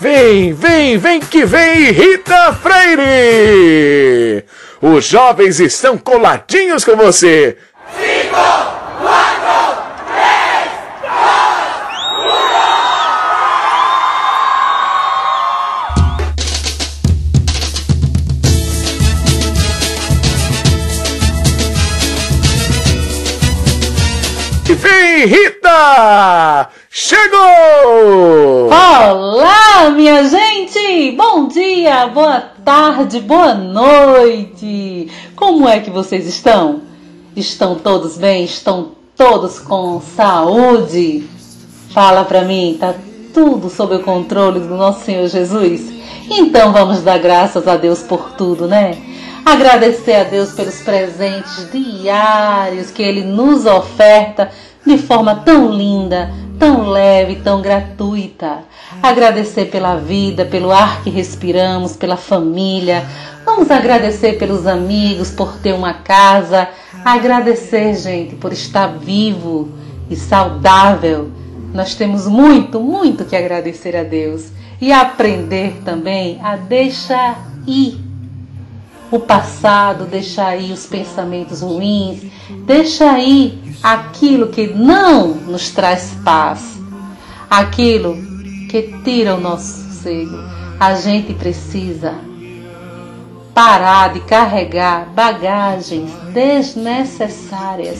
Vem, vem, vem que vem, Rita Freire! Os jovens estão coladinhos com você. Cinco, quatro, três, E vem, Rita! Chegou! Olá, minha gente! Bom dia, boa tarde, boa noite! Como é que vocês estão? Estão todos bem? Estão todos com saúde? Fala pra mim, tá tudo sob o controle do nosso Senhor Jesus? Então vamos dar graças a Deus por tudo, né? Agradecer a Deus pelos presentes diários que Ele nos oferta de forma tão linda, tão leve, tão gratuita. Agradecer pela vida, pelo ar que respiramos, pela família. Vamos agradecer pelos amigos, por ter uma casa. Agradecer, gente, por estar vivo e saudável. Nós temos muito, muito que agradecer a Deus e aprender também a deixar ir o passado, deixar ir os pensamentos ruins, deixar ir aquilo que não nos traz paz, aquilo que tira o nosso sossego. A gente precisa parar de carregar bagagens desnecessárias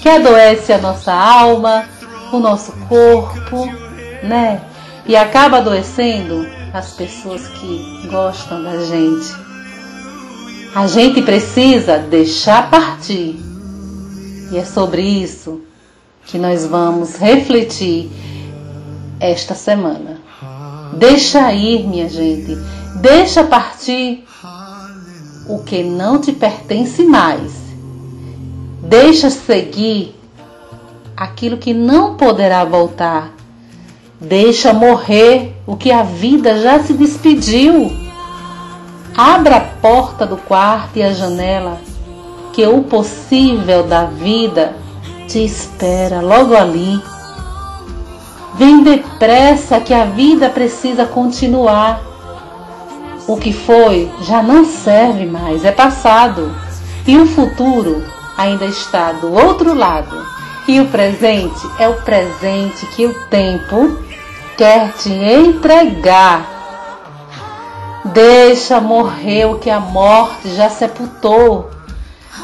que adoece a nossa alma, o nosso corpo, né? E acaba adoecendo as pessoas que gostam da gente. A gente precisa deixar partir. E é sobre isso que nós vamos refletir esta semana. Deixa ir, minha gente. Deixa partir o que não te pertence mais. Deixa seguir aquilo que não poderá voltar. Deixa morrer o que a vida já se despediu. Abra a porta do quarto e a janela, que o possível da vida te espera logo ali. Vem depressa que a vida precisa continuar. O que foi já não serve mais, é passado. E o futuro ainda está do outro lado. E o presente é o presente que o tempo quer te entregar. Deixa morrer o que a morte já sepultou.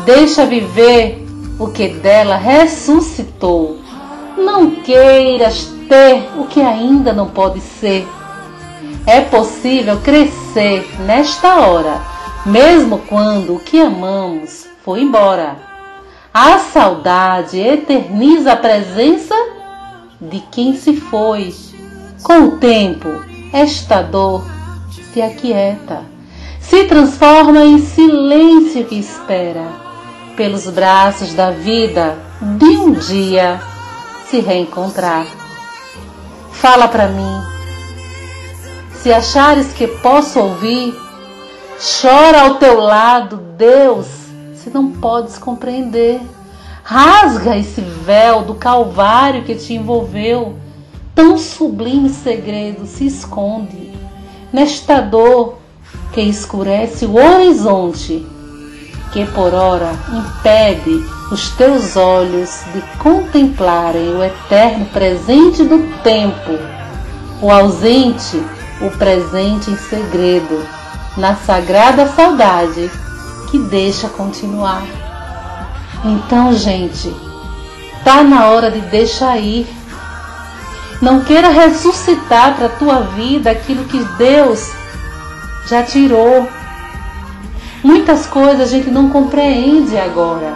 Deixa viver o que dela ressuscitou. Não queiras ter o que ainda não pode ser. É possível crescer nesta hora, mesmo quando o que amamos foi embora. A saudade eterniza a presença de quem se foi. Com o tempo, esta dor se aquieta, se transforma em silêncio que espera, pelos braços da vida, de um dia se reencontrar. Fala para mim, se achares que posso ouvir, chora ao teu lado, Deus, se não podes compreender. Rasga esse véu do calvário que te envolveu, tão sublime segredo se esconde nesta dor que escurece o horizonte, que por ora impede os teus olhos de contemplarem o eterno presente do tempo, o ausente, o presente em segredo, na sagrada saudade que deixa continuar. Então, gente, tá na hora de deixar ir. Não queira ressuscitar para a tua vida aquilo que Deus já tirou. Muitas coisas a gente não compreende agora.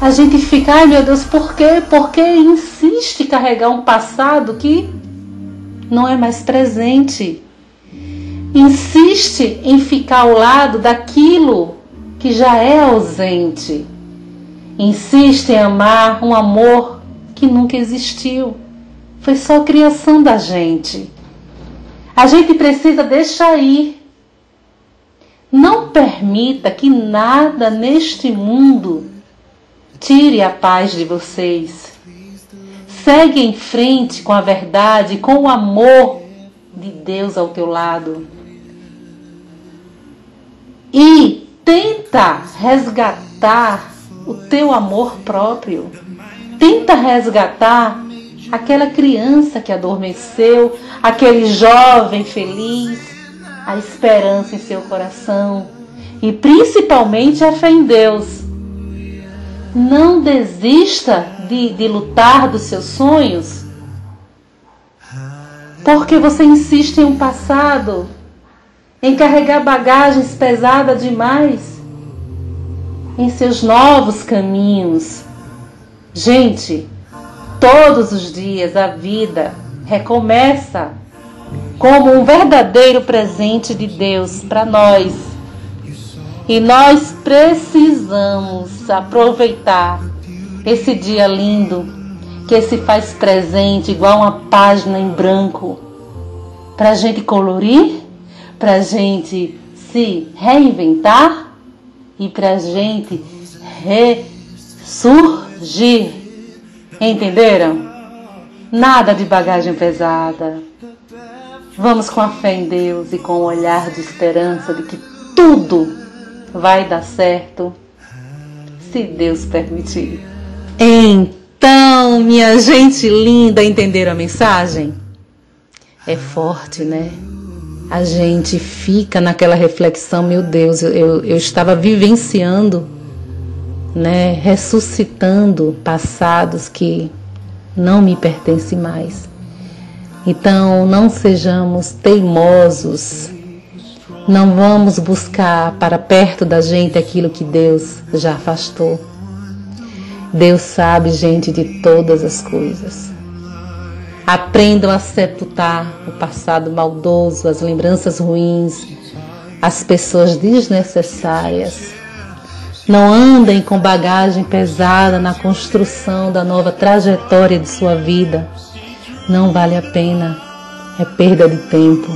A gente fica, ai meu Deus, por quê? Porque insiste em carregar um passado que não é mais presente. Insiste em ficar ao lado daquilo que já é ausente. Insiste em amar um amor que nunca existiu. Foi só criação da gente. A gente precisa deixar ir. Não permita que nada neste mundo tire a paz de vocês. Segue em frente com a verdade, com o amor de Deus ao teu lado. E tenta resgatar o teu amor próprio. Tenta resgatar aquela criança que adormeceu, aquele jovem feliz, a esperança em seu coração e principalmente a fé em Deus. Não desista de, de lutar dos seus sonhos porque você insiste em um passado, em carregar bagagens pesadas demais em seus novos caminhos. Gente, todos os dias a vida recomeça como um verdadeiro presente de Deus para nós. E nós precisamos aproveitar esse dia lindo que se faz presente igual uma página em branco para a gente colorir, para a gente se reinventar e para a gente ressurgir. Entenderam? Nada de bagagem pesada. Vamos com a fé em Deus e com o olhar de esperança de que tudo vai dar certo, se Deus permitir. Então, minha gente linda, entenderam a mensagem? É forte, né? A gente fica naquela reflexão, meu Deus, eu, eu estava vivenciando, né, ressuscitando passados que não me pertencem mais. Então, não sejamos teimosos, não vamos buscar para perto da gente aquilo que Deus já afastou. Deus sabe, gente, de todas as coisas. Aprendam a sepultar o passado maldoso, as lembranças ruins, as pessoas desnecessárias. Não andem com bagagem pesada na construção da nova trajetória de sua vida. Não vale a pena. É perda de tempo.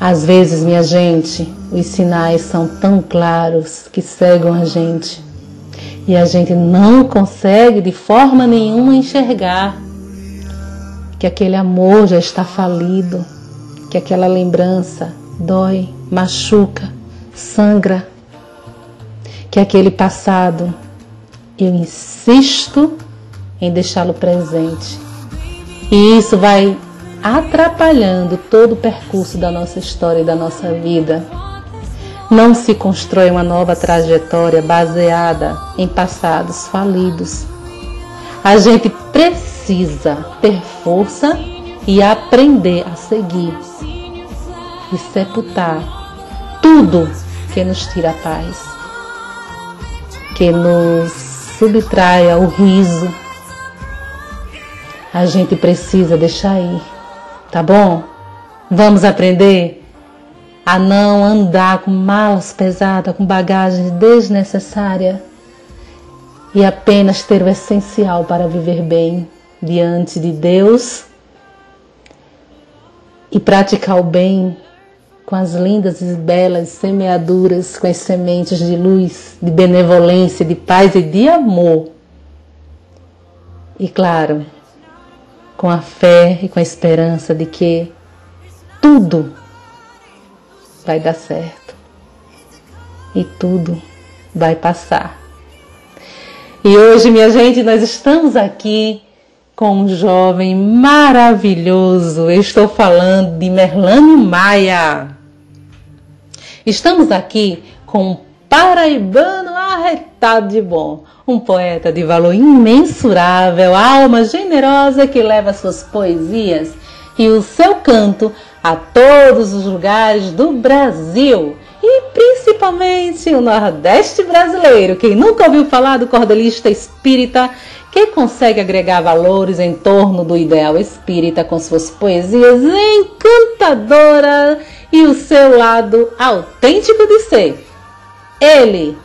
Às vezes, minha gente, os sinais são tão claros que cegam a gente e a gente não consegue de forma nenhuma enxergar que aquele amor já está falido, que aquela lembrança dói, machuca, sangra, que aquele passado eu insisto em deixá-lo presente. E isso vai atrapalhando todo o percurso da nossa história e da nossa vida. Não se constrói uma nova trajetória baseada em passados falidos. A gente precisa ter força e aprender a seguir e sepultar tudo que nos tira a paz, que nos subtraia o riso. A gente precisa deixar ir, tá bom? Vamos aprender a não andar com malas pesadas, com bagagem desnecessária e apenas ter o essencial para viver bem diante de Deus e praticar o bem com as lindas e belas semeaduras, com as sementes de luz, de benevolência, de paz e de amor. E claro, com a fé e com a esperança de que tudo vai dar certo e tudo vai passar. E hoje, minha gente, nós estamos aqui com um jovem maravilhoso. Eu estou falando de Merlane Maia. Estamos aqui com um paraibano arretado de bom, um poeta de valor imensurável, alma generosa que leva suas poesias e o seu canto a todos os lugares do Brasil e principalmente o Nordeste brasileiro. Quem nunca ouviu falar do cordelista espírita que consegue agregar valores em torno do ideal espírita com suas poesias encantadoras e o seu lado autêntico de ser. Ele,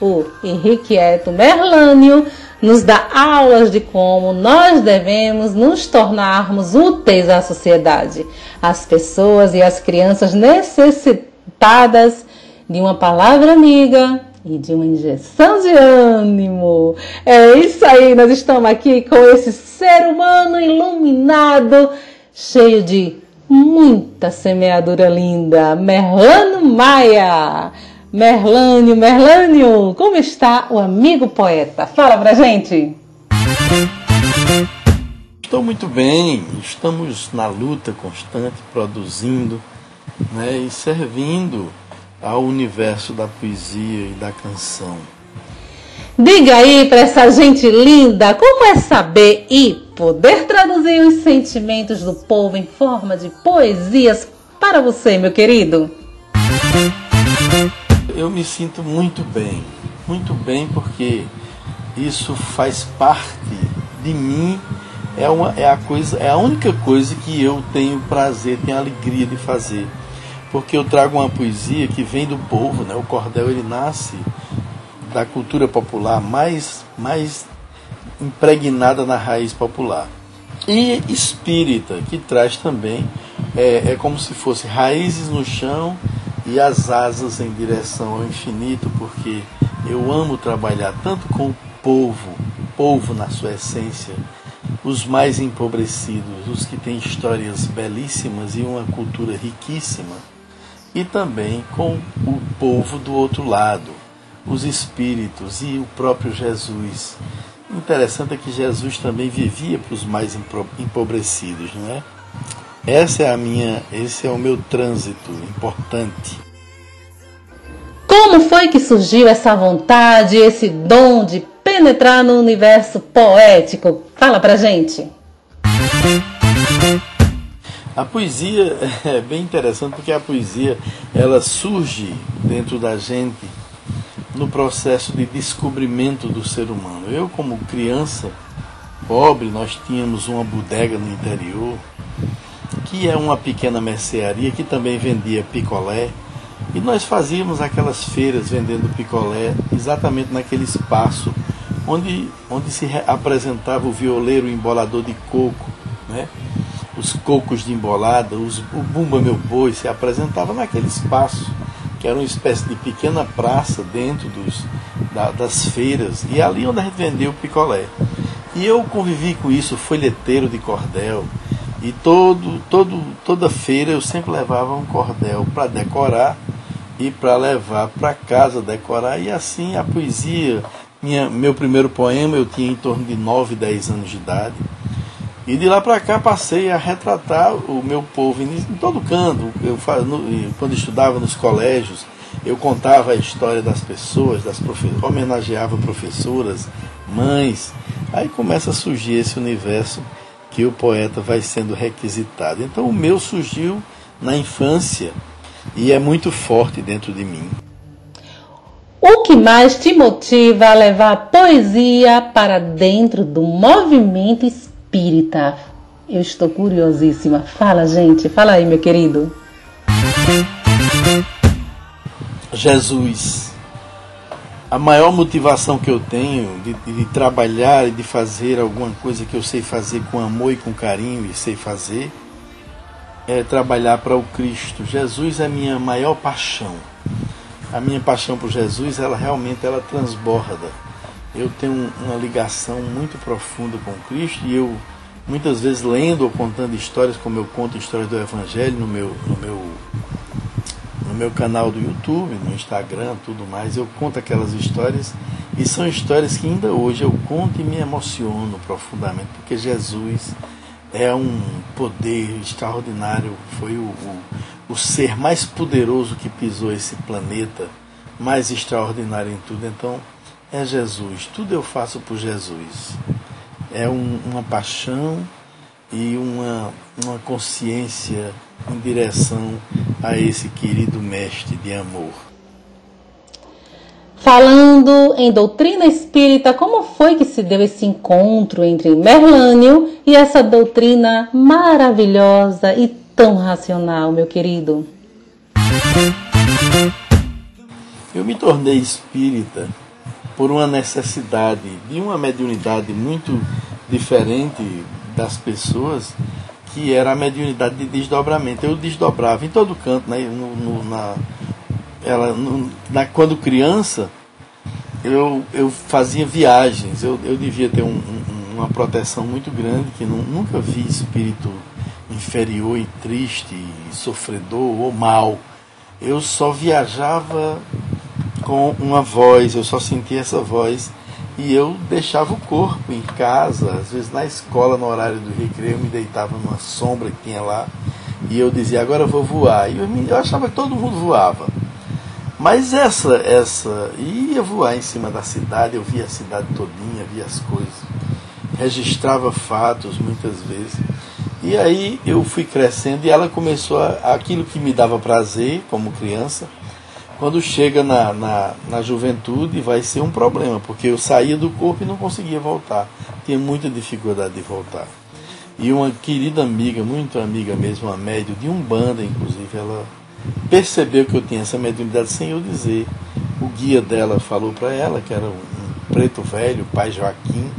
o Henriqueto Merlânio, nos dá aulas de como nós devemos nos tornarmos úteis à sociedade, às pessoas e às crianças necessitadas de uma palavra amiga e de uma injeção de ânimo. É isso aí, nós estamos aqui com esse ser humano iluminado, cheio de muita semeadura linda, Merlano Maia. Merlânio, Merlânio, como está o amigo poeta? Fala pra gente. Estou muito bem, estamos na luta constante, produzindo né, e servindo ao universo da poesia e da canção. Diga aí para essa gente linda como é saber e poder traduzir os sentimentos do povo em forma de poesias para você, meu querido. Eu me sinto muito bem, muito bem porque isso faz parte de mim. É, uma, é a coisa, é a única coisa que eu tenho prazer, tenho alegria de fazer porque eu trago uma poesia que vem do povo, né? O cordel ele nasce da cultura popular mais mais impregnada na raiz popular. E espírita, que traz também, é, é como se fosse raízes no chão e as asas em direção ao infinito, porque eu amo trabalhar tanto com o povo, povo na sua essência, os mais empobrecidos, os que têm histórias belíssimas e uma cultura riquíssima e também com o povo do outro lado, os espíritos e o próprio Jesus. Interessante é que Jesus também vivia para os mais empobrecidos, não é? Essa é a minha, esse é o meu trânsito importante. Como foi que surgiu essa vontade, esse dom de penetrar no universo poético? Fala pra gente. A poesia é bem interessante porque a poesia ela surge dentro da gente no processo de descobrimento do ser humano. Eu como criança pobre, nós tínhamos uma bodega no interior que é uma pequena mercearia que também vendia picolé e nós fazíamos aquelas feiras vendendo picolé exatamente naquele espaço onde, onde se apresentava o violeiro embolador de coco, né? os cocos de embolada, os, o Bumba Meu Boi se apresentava naquele espaço, que era uma espécie de pequena praça dentro dos, da, das feiras, e ali onde a gente vendeu o picolé. E eu convivi com isso, folheteiro de cordel, e todo, todo, toda feira eu sempre levava um cordel para decorar e para levar para casa decorar, e assim a poesia. Minha, meu primeiro poema eu tinha em torno de 9, 10 anos de idade e de lá para cá passei a retratar o meu povo em, todo canto. Eu, quando estudava nos colégios, eu contava a história das pessoas, das homenageava professoras, mães. Aí começa a surgir esse universo que o poeta vai sendo requisitado. Então o meu surgiu na infância e é muito forte dentro de mim. O que mais te motiva a levar a poesia para dentro do movimento espírita? Espírita. Eu estou curiosíssima. Fala, gente. Fala aí, meu querido. Jesus. A maior motivação que eu tenho de, de, trabalhar e de fazer alguma coisa que eu sei fazer com amor e com carinho e sei fazer é trabalhar para o Cristo. Jesus é a minha maior paixão. A minha paixão por Jesus, ela realmente ela transborda eu tenho uma ligação muito profunda com Cristo e eu muitas vezes lendo ou contando histórias, como eu conto histórias do Evangelho no meu, no meu, no meu canal do YouTube, no Instagram, tudo mais, eu conto aquelas histórias e são histórias que ainda hoje eu conto e me emociono profundamente, porque Jesus é um poder extraordinário, foi o, o, o ser mais poderoso que pisou esse planeta, mais extraordinário em tudo. Então, é Jesus. Tudo eu faço por Jesus. É um, uma paixão e uma, uma consciência em direção a esse querido mestre de amor. Falando em doutrina espírita, como foi que se deu esse encontro entre Merlânio e essa doutrina maravilhosa e tão racional, meu querido? Eu me tornei espírita por uma necessidade de uma mediunidade muito diferente das pessoas, que era a mediunidade de desdobramento. Eu desdobrava em todo canto, né? no, no, na, ela, no, na, quando criança, eu, eu fazia viagens, eu, eu devia ter um, um, uma proteção muito grande, que não, nunca vi espírito inferior e triste, e sofredor ou mal. Eu só viajava com uma voz, eu só sentia essa voz e eu deixava o corpo em casa, às vezes na escola, no horário do recreio, eu me deitava numa sombra que tinha lá e eu dizia, agora eu vou voar. E eu, eu achava que todo mundo voava. Mas essa, essa, ia voar em cima da cidade, eu via a cidade todinha, via as coisas, registrava fatos muitas vezes. E aí eu fui crescendo e ela começou a, aquilo que me dava prazer como criança, quando chega na, na, na juventude vai ser um problema, porque eu saía do corpo e não conseguia voltar. Tinha muita dificuldade de voltar. E uma querida amiga, muito amiga mesmo, uma médio de Umbanda, inclusive, ela percebeu que eu tinha essa mediunidade sem eu dizer. O guia dela falou para ela, que era um, preto velho, pai Joaquim,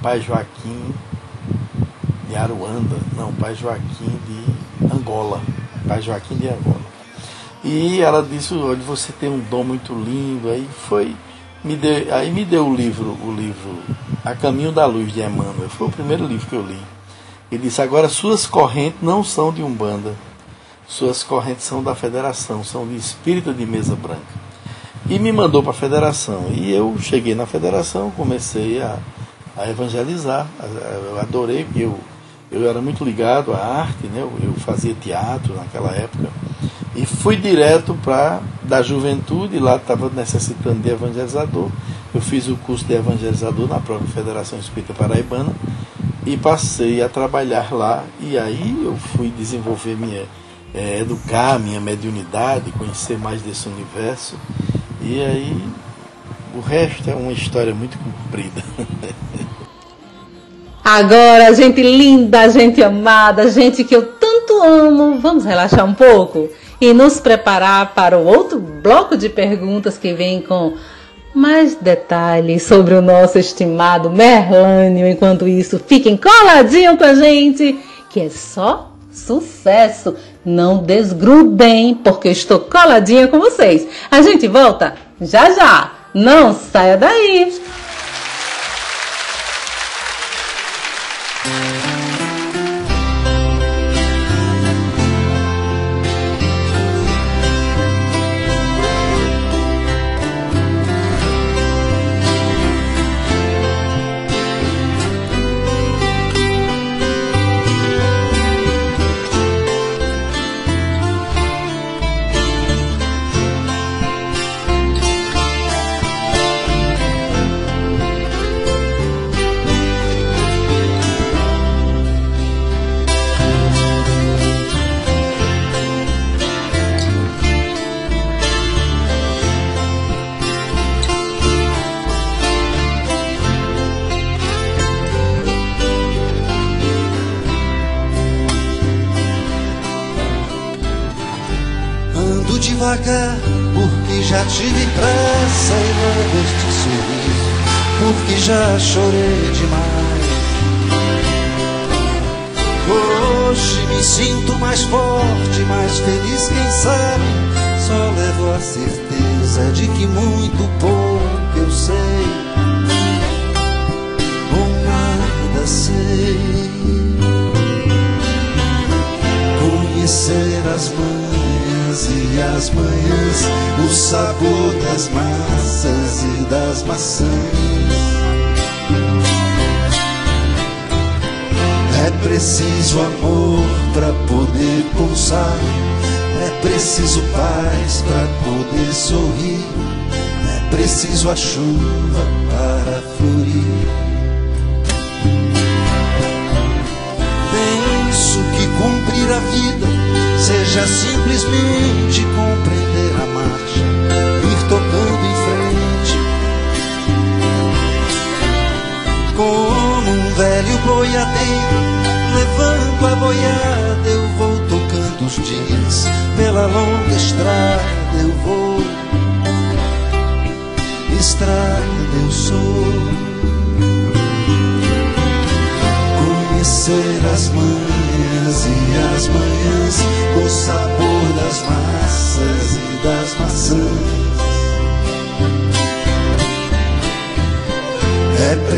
pai Joaquim de Aruanda, não, pai Joaquim de Angola, pai Joaquim de Angola. E ela disse, olha, você tem um dom muito lindo, aí foi, me deu, aí me deu o livro, o livro A Caminho da Luz de Emmanuel, foi o primeiro livro que eu li. Ele disse, agora suas correntes não são de Umbanda, suas correntes são da federação, são de espírito de mesa branca. E me mandou para a federação. E eu cheguei na federação, comecei a, a evangelizar. Eu adorei, eu, eu era muito ligado à arte, né? eu, fazia teatro naquela época. E fui direto para da juventude, lá estava necessitando de evangelizador. Eu fiz o curso de evangelizador na própria Federação Espírita Paraibana e passei a trabalhar lá. E aí eu fui desenvolver minha é, educar minha mediunidade, conhecer mais desse universo. E aí o resto é uma história muito comprida. Agora, gente linda, gente amada, gente que eu tanto amo, vamos relaxar um pouco e nos preparar para o outro bloco de perguntas que vem com mais detalhes sobre o nosso estimado Merlânio. Enquanto isso, fiquem coladinho com a gente, que é só sucesso. Não desgrudem, porque estou coladinha com vocês. A gente volta já já. Não saia daí.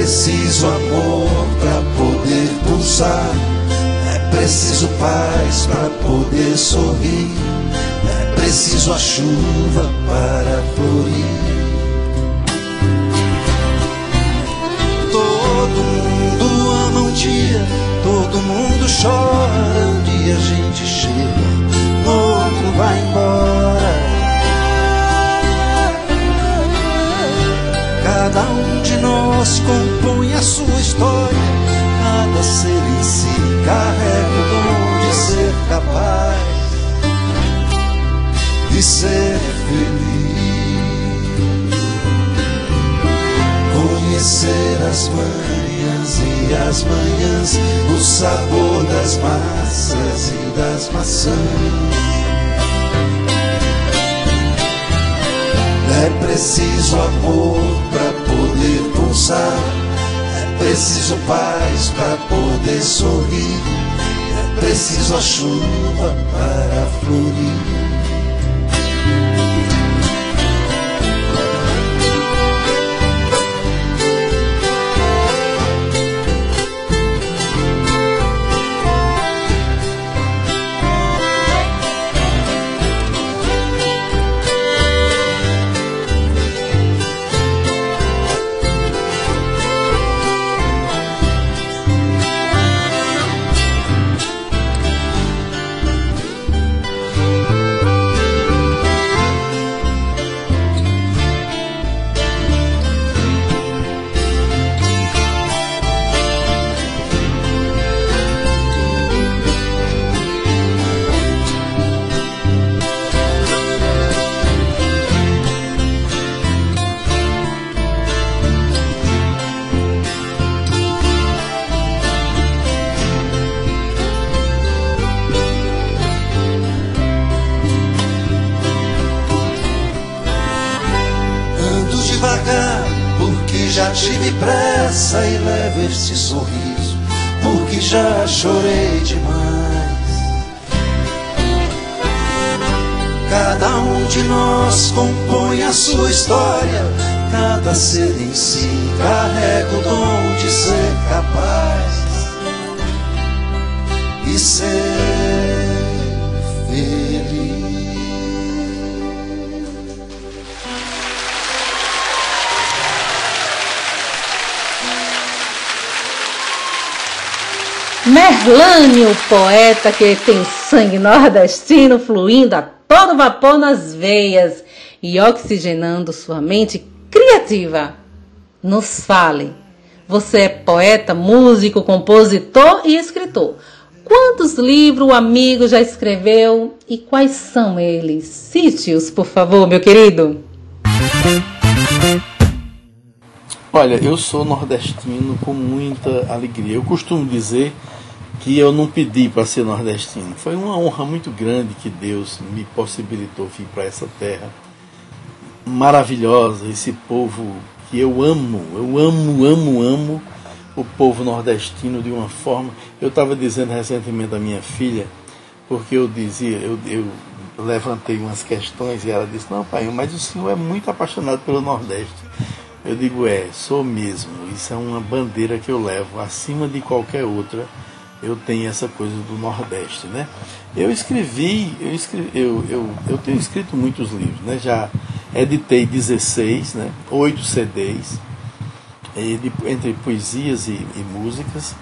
Preciso amor para poder pulsar. É preciso paz para poder sorrir. É preciso a chuva para florir. Todo mundo ama um dia, todo mundo chora. Um dia a gente chega, outro vai embora. Cada um compõe a sua história. Cada ser em si carrega o dom de ser capaz de ser feliz. Conhecer as manhãs e as manhãs, o sabor das massas e das maçãs. É preciso amor para poder É preciso paz para poder sorrir. É preciso a chuva para florir. Merlânio, poeta que tem sangue nordestino fluindo a todo vapor nas veias e oxigenando sua mente criativa. Nos fale. Você é poeta, músico, compositor e escritor. Quantos livros o amigo já escreveu e quais são eles? Cite-os, por favor, meu querido. Olha, eu sou nordestino com muita alegria. Eu costumo dizer que eu não pedi para ser nordestino. Foi uma honra muito grande que Deus me possibilitou vir para essa terra maravilhosa, esse povo que eu amo, eu amo, amo, amo o povo nordestino de uma forma. Eu estava dizendo recentemente à minha filha, porque eu dizia, eu, eu levantei umas questões e ela disse: Não, pai, mas o senhor é muito apaixonado pelo Nordeste. Eu digo: É, sou mesmo. Isso é uma bandeira que eu levo acima de qualquer outra. Eu tenho essa coisa do Nordeste, né? Eu escrevi, eu, escrevi, eu, eu, eu tenho escrito muitos livros, né? Já editei 16, né? 8 CDs, entre poesias e, e músicas,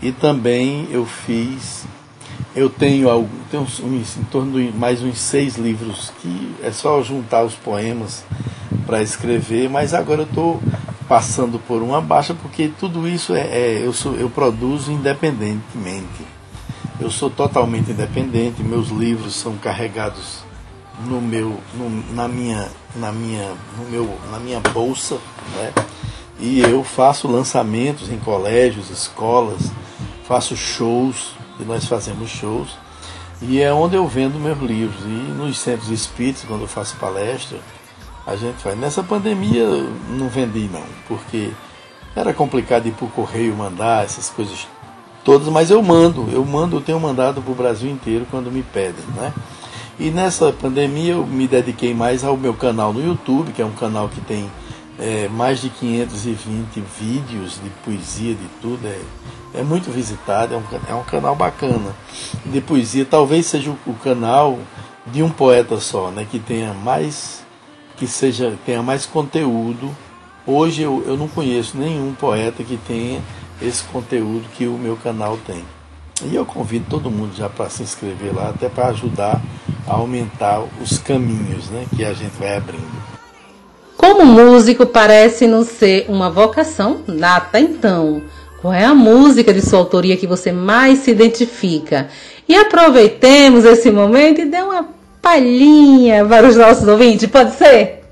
e também eu fiz eu tenho, algum, tenho uns, em torno de mais uns seis livros que é só juntar os poemas para escrever, mas agora eu estou passando por uma baixa porque tudo isso é, é, eu, sou, eu produzo independentemente. Eu sou totalmente independente, meus livros são carregados no meu, no, na minha, na minha, no meu, na minha bolsa, né? E eu faço lançamentos em colégios, escolas, faço shows e nós fazemos shows. E é onde eu vendo meus livros. E nos centros espíritas, quando eu faço palestra, a gente faz. Nessa pandemia não vendi não, porque era complicado ir por correio mandar essas coisas todas, mas eu mando, eu mando, eu tenho mandado para o Brasil inteiro quando me pedem, né? E nessa pandemia eu me dediquei mais ao meu canal no YouTube, que é um canal que tem é, mais de 520 vídeos de poesia, de tudo, é, é muito visitado, é um, é um canal bacana de poesia. Talvez seja o, o canal de um poeta só, né, que tenha mais que seja tenha mais conteúdo. Hoje eu, eu não conheço nenhum poeta que tenha esse conteúdo que o meu canal tem. E eu convido todo mundo já para se inscrever lá, até para ajudar a aumentar os caminhos né, que a gente vai abrindo. Como músico, parece não ser uma vocação nata, então. Qual é a música de sua autoria que você mais se identifica? E aproveitemos esse momento e dê uma palhinha para os nossos ouvintes, pode ser?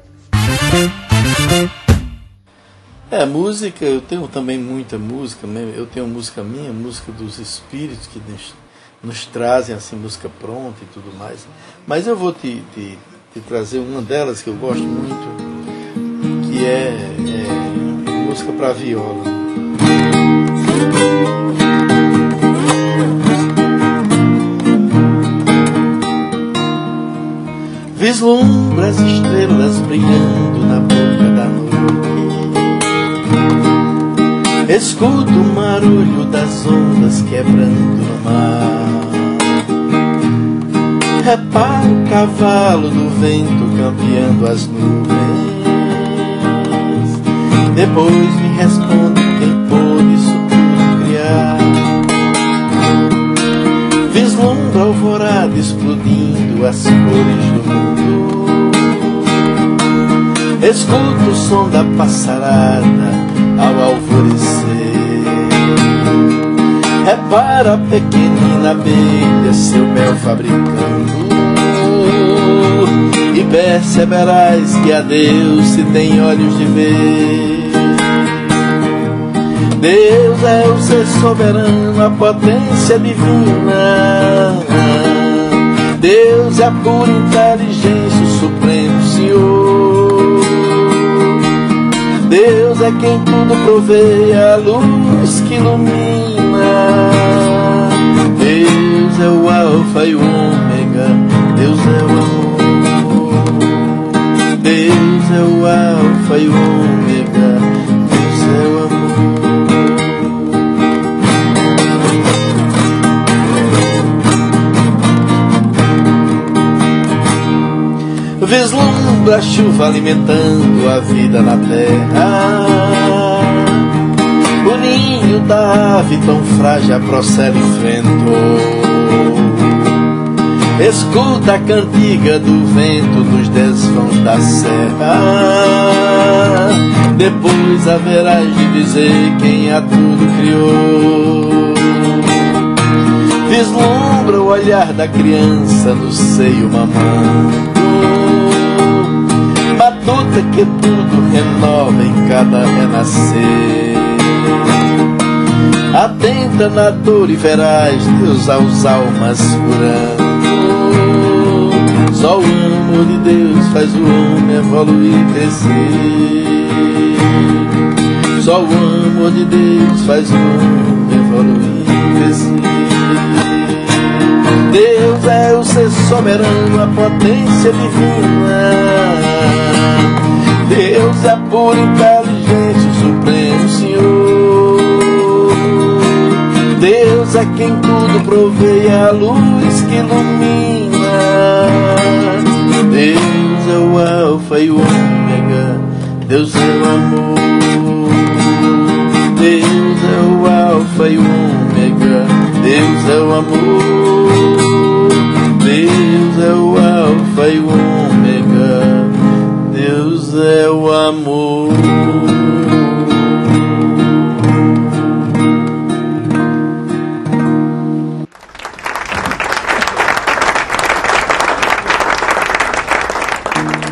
É, música, eu tenho também muita música, né? eu tenho música minha, música dos espíritos que nos, nos trazem assim, música pronta e tudo mais. Mas eu vou te, te, te trazer uma delas que eu gosto muito, que é, é música para viola. Vislumbra as estrelas brilhando na boca da noite. Escuto o barulho das ondas quebrando no mar. Reparo o cavalo do vento campeando as nuvens. Depois me responde quem pôde isso tudo criar. Vislumbra a alvorada explodindo as cores do mundo. Escuto o som da passarada ao alvorecer. Repara a pequenina abelha seu mel fabricando. E perceberás que a Deus se tem olhos de ver. Deus é o ser soberano, a potência divina. Deus é a pura inteligência, o supremo Senhor. Deus é quem tudo provê, a luz que ilumina. Deus é o Alfa e o Ômega, Deus é o amor. Deus é o Alfa e o Ômega, Vislumbra a chuva alimentando a vida na terra. O ninho da ave tão frágil a procela enfrentou. Escuta a cantiga do vento nos desvãos da serra. Depois haverás de dizer quem a tudo criou. Vislumbra o olhar da criança no seio mamando batuta que tudo renova em cada renascer. Atenta na dor e verás Deus aos almas curando. Só o amor de Deus faz o homem evoluir e crescer. Só o amor de Deus faz o homem evoluir e crescer. Deus é o ser soberano, a potência divina. Deus é pura inteligência, o supremo Senhor. Deus é quem tudo provê, a luz que ilumina. Deus é o Alfa e o Ômega, Deus é o amor. Deus é o Alfa e o Ômega, Deus é o amor. Deus é o Alfa e o Ômega. É o amor.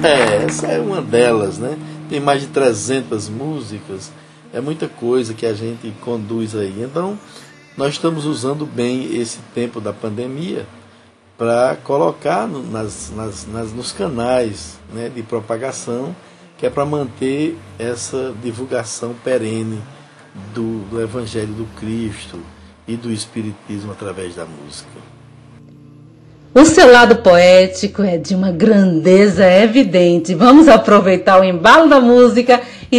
É, essa é uma delas, né? Tem mais de 300 músicas, é muita coisa que a gente conduz aí. Então, nós estamos usando bem esse tempo da pandemia para colocar nas, nas, nas, nos canais né, de propagação, que é para manter essa divulgação perene do, do Evangelho do Cristo e do Espiritismo através da música. O seu lado poético é de uma grandeza evidente. Vamos aproveitar o embalo da música e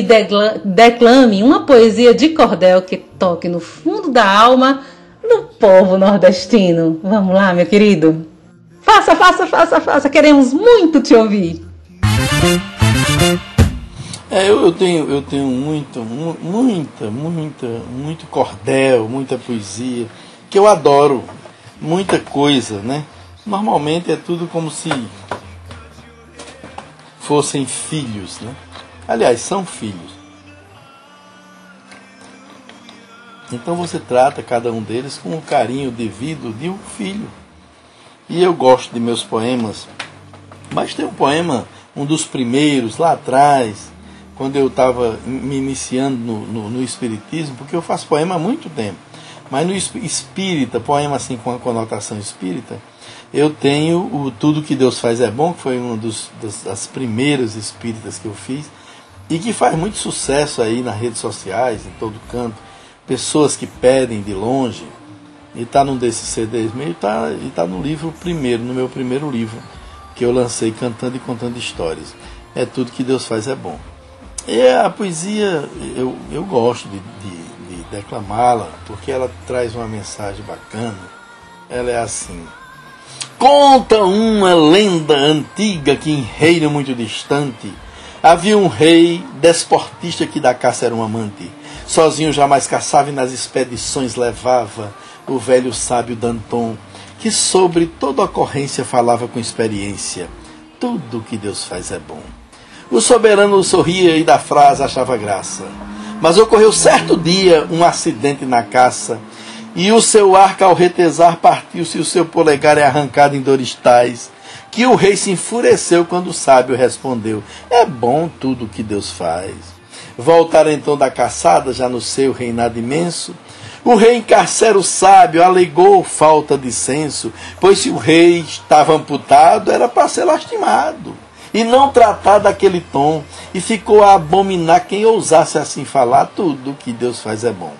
declame uma poesia de cordel que toque no fundo da alma do povo nordestino. Vamos lá, meu querido? Faça, faça, faça, faça. Queremos muito te ouvir. É, eu, eu, tenho, eu tenho muito, muita, muita, muito cordel, muita poesia, que eu adoro, muita coisa, né? Normalmente é tudo como se fossem filhos, né? Aliás, são filhos. Então você trata cada um deles com o carinho devido de um filho. E eu gosto de meus poemas, mas tem um poema, um dos primeiros, lá atrás, quando eu estava me iniciando no, no, no, Espiritismo, porque eu faço poema há muito tempo, mas no espírita, poema assim com a conotação espírita, eu tenho o Tudo que Deus faz é bom, que foi uma dos, das, das primeiras espíritas que eu fiz, e que faz muito sucesso aí nas redes sociais, em todo canto. Pessoas que pedem de longe, e está num desses CDs meio, tá, e está no livro primeiro, no meu primeiro livro, que eu lancei cantando e contando histórias. É tudo que Deus faz é bom. E a poesia, eu, eu gosto de, de, de declamá-la, porque ela traz uma mensagem bacana. Ela é assim. Conta uma lenda antiga que em reino muito distante havia um rei desportista que da caça era um amante. Sozinho jamais caçava e nas expedições levava o velho sábio Danton, que sobre toda ocorrência falava com experiência. Tudo que Deus faz é bom. O soberano sorria e da frase achava graça. Mas ocorreu certo dia um acidente na caça, e o seu arco ao retesar partiu-se, o seu polegar é arrancado em dores tais, que o rei se enfureceu quando o sábio respondeu: É bom tudo o que Deus faz. Voltaram então da caçada, já no seu reinado imenso. O rei encarcera o sábio, alegou falta de senso, pois se o rei estava amputado, era para ser lastimado e não tratar daquele tom, e ficou a abominar quem ousasse assim falar: tudo que Deus faz é bom.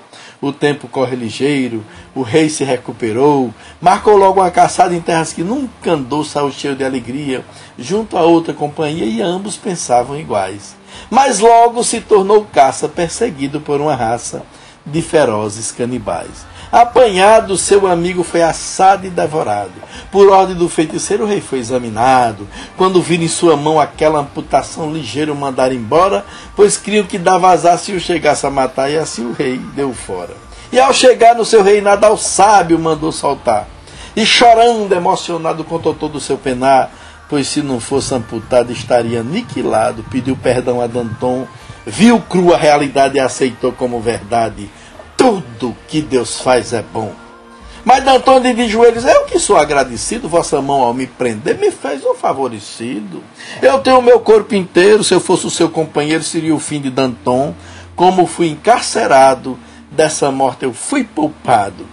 O tempo corre ligeiro, o rei se recuperou, marcou logo uma caçada em terras que nunca andou, saiu cheio de alegria, junto a outra companhia, e ambos pensavam iguais. Mas logo se tornou caça, perseguido por uma raça de ferozes canibais. Apanhado, seu amigo foi assado e devorado. Por ordem do feiticeiro, o rei foi examinado. Quando viram em sua mão aquela amputação ligeira, o mandaram embora, pois criam que dava azar se o chegasse a matar, e assim o rei deu fora. E ao chegar no seu reinado, ao sábio mandou soltar. E chorando, emocionado, contou todo o seu penar, pois se não fosse amputado, estaria aniquilado. Pediu perdão a Danton, viu crua a realidade e aceitou como verdade tudo que Deus faz é bom. Mas D'Antônio de joelhos, eu que sou agradecido, vossa mão ao me prender me fez um favorecido. Eu tenho o meu corpo inteiro, se eu fosse o seu companheiro seria o fim de Danton. Como fui encarcerado, dessa morte eu fui poupado.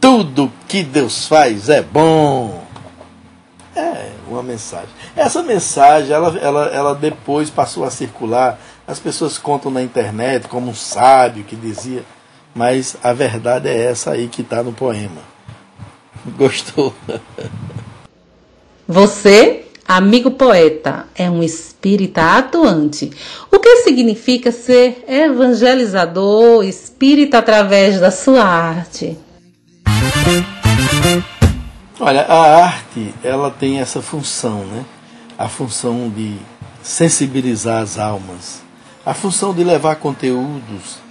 Tudo que Deus faz é bom. É uma mensagem. Essa mensagem, ela, ela, ela depois passou a circular. As pessoas contam na internet como um sábio que dizia mas a verdade é essa aí que está no poema. Gostou? Você, amigo poeta, é um espírita atuante. O que significa ser evangelizador, espírita através da sua arte? Olha, a arte, ela tem essa função, né? A função de sensibilizar as almas, a função de levar conteúdos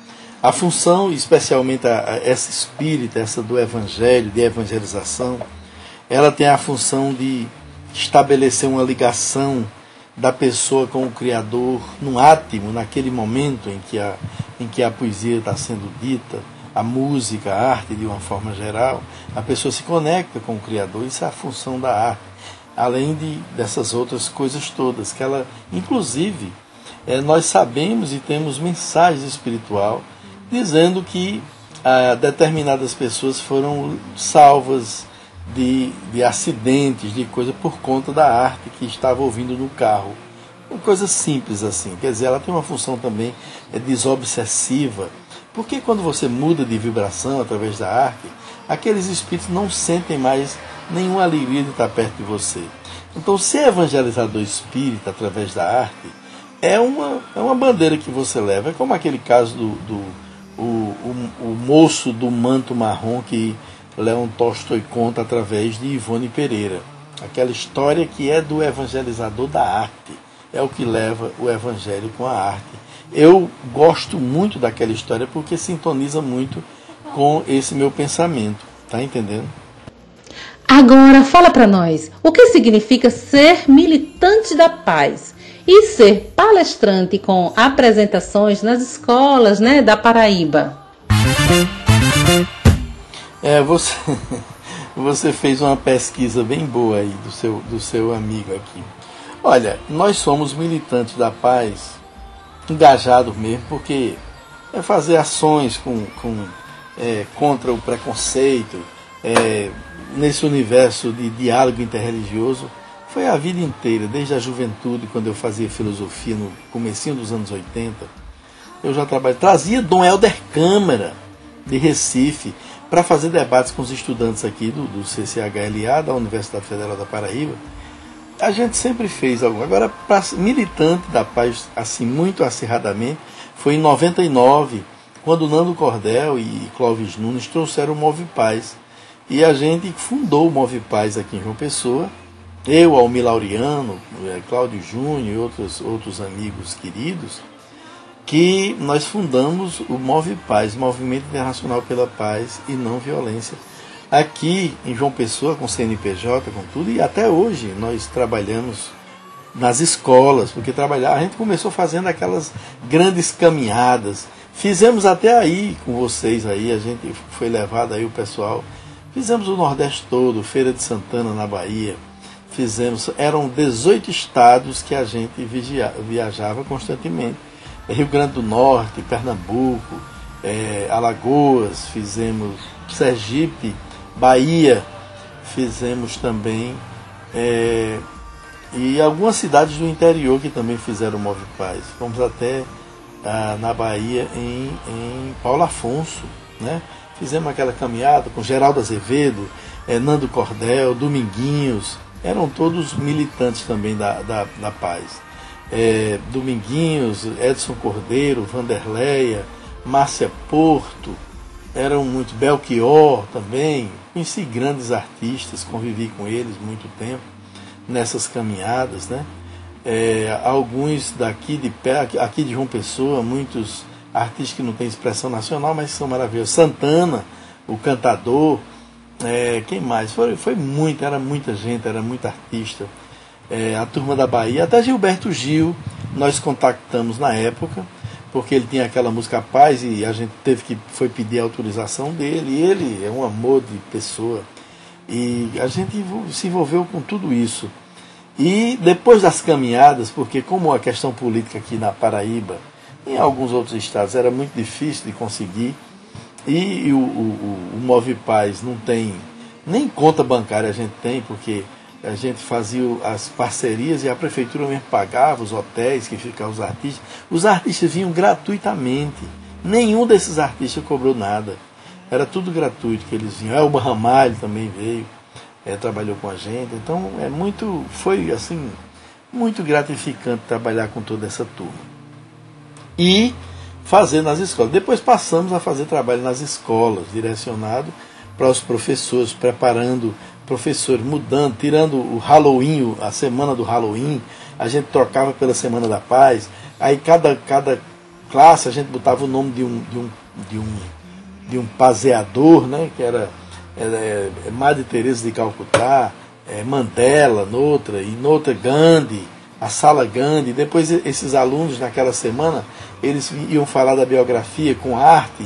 a função, especialmente a, a essa espírita, essa do evangelho, de evangelização, ela tem a função de estabelecer uma ligação da pessoa com o Criador num átimo, naquele momento em que a, em que a poesia está sendo dita, a música, a arte de uma forma geral, a pessoa se conecta com o Criador. Isso é a função da arte, além de dessas outras coisas todas, que ela, inclusive, é, nós sabemos e temos mensagem espiritual dizendo que ah, determinadas pessoas foram salvas de, de acidentes, de coisa por conta da arte que estava ouvindo no carro. Uma coisa simples assim. Quer dizer, ela tem uma função também é desobsessiva. Porque quando você muda de vibração através da arte, aqueles espíritos não sentem mais nenhuma alegria de estar perto de você. Então, ser evangelizador espírita através da arte é uma, é uma bandeira que você leva. É como aquele caso do, do o, o, o moço do manto marrom que Leon Tolstói conta através de Ivone Pereira. Aquela história que é do evangelizador da arte. É o que leva o evangelho com a arte. Eu gosto muito daquela história porque sintoniza muito com esse meu pensamento. Tá entendendo? Agora fala para nós, o que significa ser militante da paz e ser palestrante com apresentações nas escolas, né, da Paraíba? É, você você fez uma pesquisa bem boa aí do seu do seu amigo aqui. Olha, nós somos militantes da paz, engajados mesmo, porque é fazer ações com, com é, contra o preconceito, é, nesse universo de diálogo interreligioso foi a vida inteira, desde a juventude, quando eu fazia filosofia no comecinho dos anos 80. Eu já trabalhei, trazia Dom Helder Câmara, de Recife, para fazer debates com os estudantes aqui do, do CCHLA, da Universidade Federal da Paraíba. A gente sempre fez algo. Agora, pra, militante da paz, assim, muito acirradamente, foi em 99, quando Nando Cordel e Clóvis Nunes trouxeram o Move Paz e a gente fundou o Move Paz aqui em João Pessoa. Eu, Almir Laureano, é, Cláudio Júnior e outros, outros amigos queridos, que nós fundamos o Move Paz, Movimento Internacional pela Paz e Não Violência, aqui em João Pessoa, com CNPJ, com tudo, e até hoje nós trabalhamos nas escolas, porque trabalhar, a gente começou fazendo aquelas grandes caminhadas, fizemos até aí com vocês aí, a gente foi levado aí o pessoal Fizemos o Nordeste todo, Feira de Santana na Bahia. Fizemos, eram 18 estados que a gente vigia, viajava constantemente. Rio Grande do Norte, Pernambuco, é, Alagoas, fizemos Sergipe, Bahia, fizemos também é, e algumas cidades do interior que também fizeram Move Paz. Fomos até ah, na Bahia em, em Paulo Afonso, né? Fizemos aquela caminhada com Geraldo Azevedo, é, Nando Cordel, Dominguinhos, eram todos militantes também da, da, da paz. É, Dominguinhos, Edson Cordeiro, Vanderleia, Márcia Porto, eram muito Belchior também. Conheci grandes artistas, convivi com eles muito tempo nessas caminhadas, né? É, alguns daqui de pé, aqui de João Pessoa, muitos artistas que não têm expressão nacional, mas são maravilhosos. Santana, o cantador, é, quem mais? Foi, foi muito, era muita gente, era muito artista. É, a turma da Bahia, até Gilberto Gil, nós contactamos na época, porque ele tinha aquela música Paz e a gente teve que foi pedir a autorização dele, e ele é um amor de pessoa. E a gente se envolveu com tudo isso. E depois das caminhadas, porque como a questão política aqui na Paraíba em alguns outros estados era muito difícil de conseguir. E, o, o, o Move Paz não tem, nem conta bancária a gente tem, porque a gente fazia as parcerias e a prefeitura mesmo pagava os hotéis que ficavam os artistas. Os artistas vinham gratuitamente. Nenhum desses artistas cobrou nada. Era tudo gratuito que eles vinham. Elba Ramalho também veio, é, trabalhou com a gente. Então é muito, foi assim, muito gratificante trabalhar com toda essa turma e fazer nas escolas. Depois passamos a fazer trabalho nas escolas, direcionado para os professores, preparando professores, mudando, tirando o Halloween, a semana do Halloween, a gente trocava pela Semana da Paz. Aí cada, cada classe a gente botava o nome de um, de um, de um, de um paseador, né, que era é, é, Madre Teresa de Calcutá, é, Mandela, noutra, e noutra Gandhi, a Sala Gandhi. Depois esses alunos naquela semana eles iam falar da biografia com arte.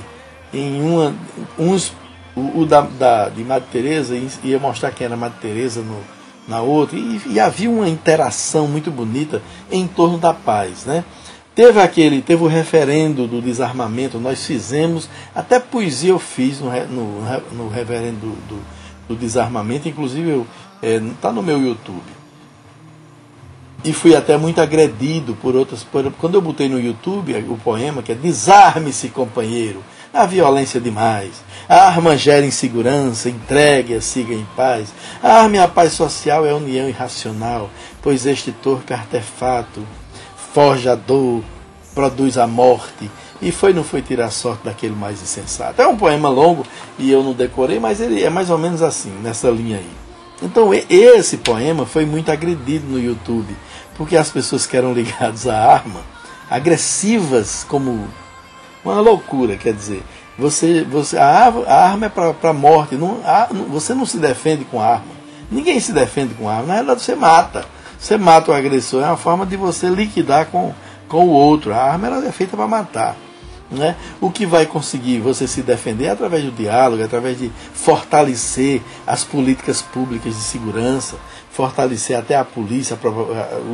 Em uma, uns, o, o da, da, de Madre Teresa ia mostrar quem era Madre Teresa no, na outra e, e, havia uma interação muito bonita em torno da paz, né? Teve aquele, teve o referendo do desarmamento, nós fizemos, até poesia eu fiz no, no, no referendo do, do do desarmamento, inclusive está é, no meu YouTube e fui até muito agredido por outras. Por, quando eu botei no YouTube o poema, que é Desarme-se, companheiro, a violência demais. A arma gera insegurança, entregue-a, siga em paz. A arma e a paz social é a união irracional, pois este torpe artefato forja a dor, produz a morte. E foi não foi tirar sorte daquele mais insensato. É um poema longo e eu não decorei, mas ele é mais ou menos assim, nessa linha aí. Então esse poema foi muito agredido no YouTube porque as pessoas que eram ligadas à arma, agressivas como uma loucura, quer dizer, você, você a, arma, a arma é para a morte, não, a, você não se defende com arma. Ninguém se defende com arma, na realidade você mata. Você mata o agressor, é uma forma de você liquidar com, com o outro. A arma ela é feita para matar. Né? O que vai conseguir você se defender é através do diálogo, é através de fortalecer as políticas públicas de segurança, fortalecer até a polícia,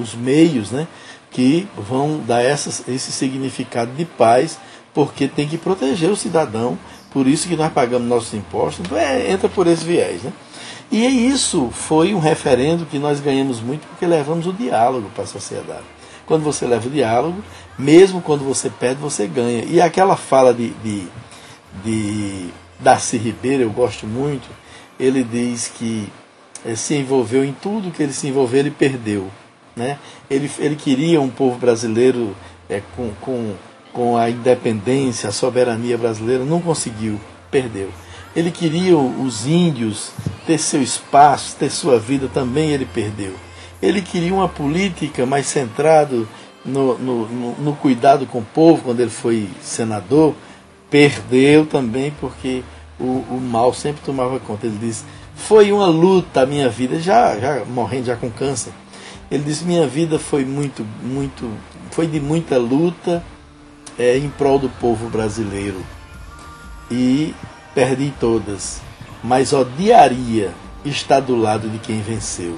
os meios né, que vão dar essas, esse significado de paz, porque tem que proteger o cidadão, por isso que nós pagamos nossos impostos, então é, entra por esse viés. Né? E isso foi um referendo que nós ganhamos muito porque levamos o diálogo para a sociedade. Quando você leva o diálogo, mesmo quando você pede, você ganha. E aquela fala de, de, de Darcy Ribeiro, eu gosto muito, ele diz que é, se envolveu em tudo que ele se envolveu, ele perdeu. Né? Ele, ele queria um povo brasileiro é, com, com, com a independência, a soberania brasileira, não conseguiu, perdeu. Ele queria os índios ter seu espaço, ter sua vida, também ele perdeu. Ele queria uma política mais centrada no, no, no, cuidado com o povo, quando ele foi senador, perdeu também porque o, o mal sempre tomava conta. Ele disse: foi uma luta a minha vida, já, já morrendo já com câncer. Ele disse: minha vida foi muito, muito, foi de muita luta é, em prol do povo brasileiro e perdi todas, mas odiaria estar do lado de quem venceu.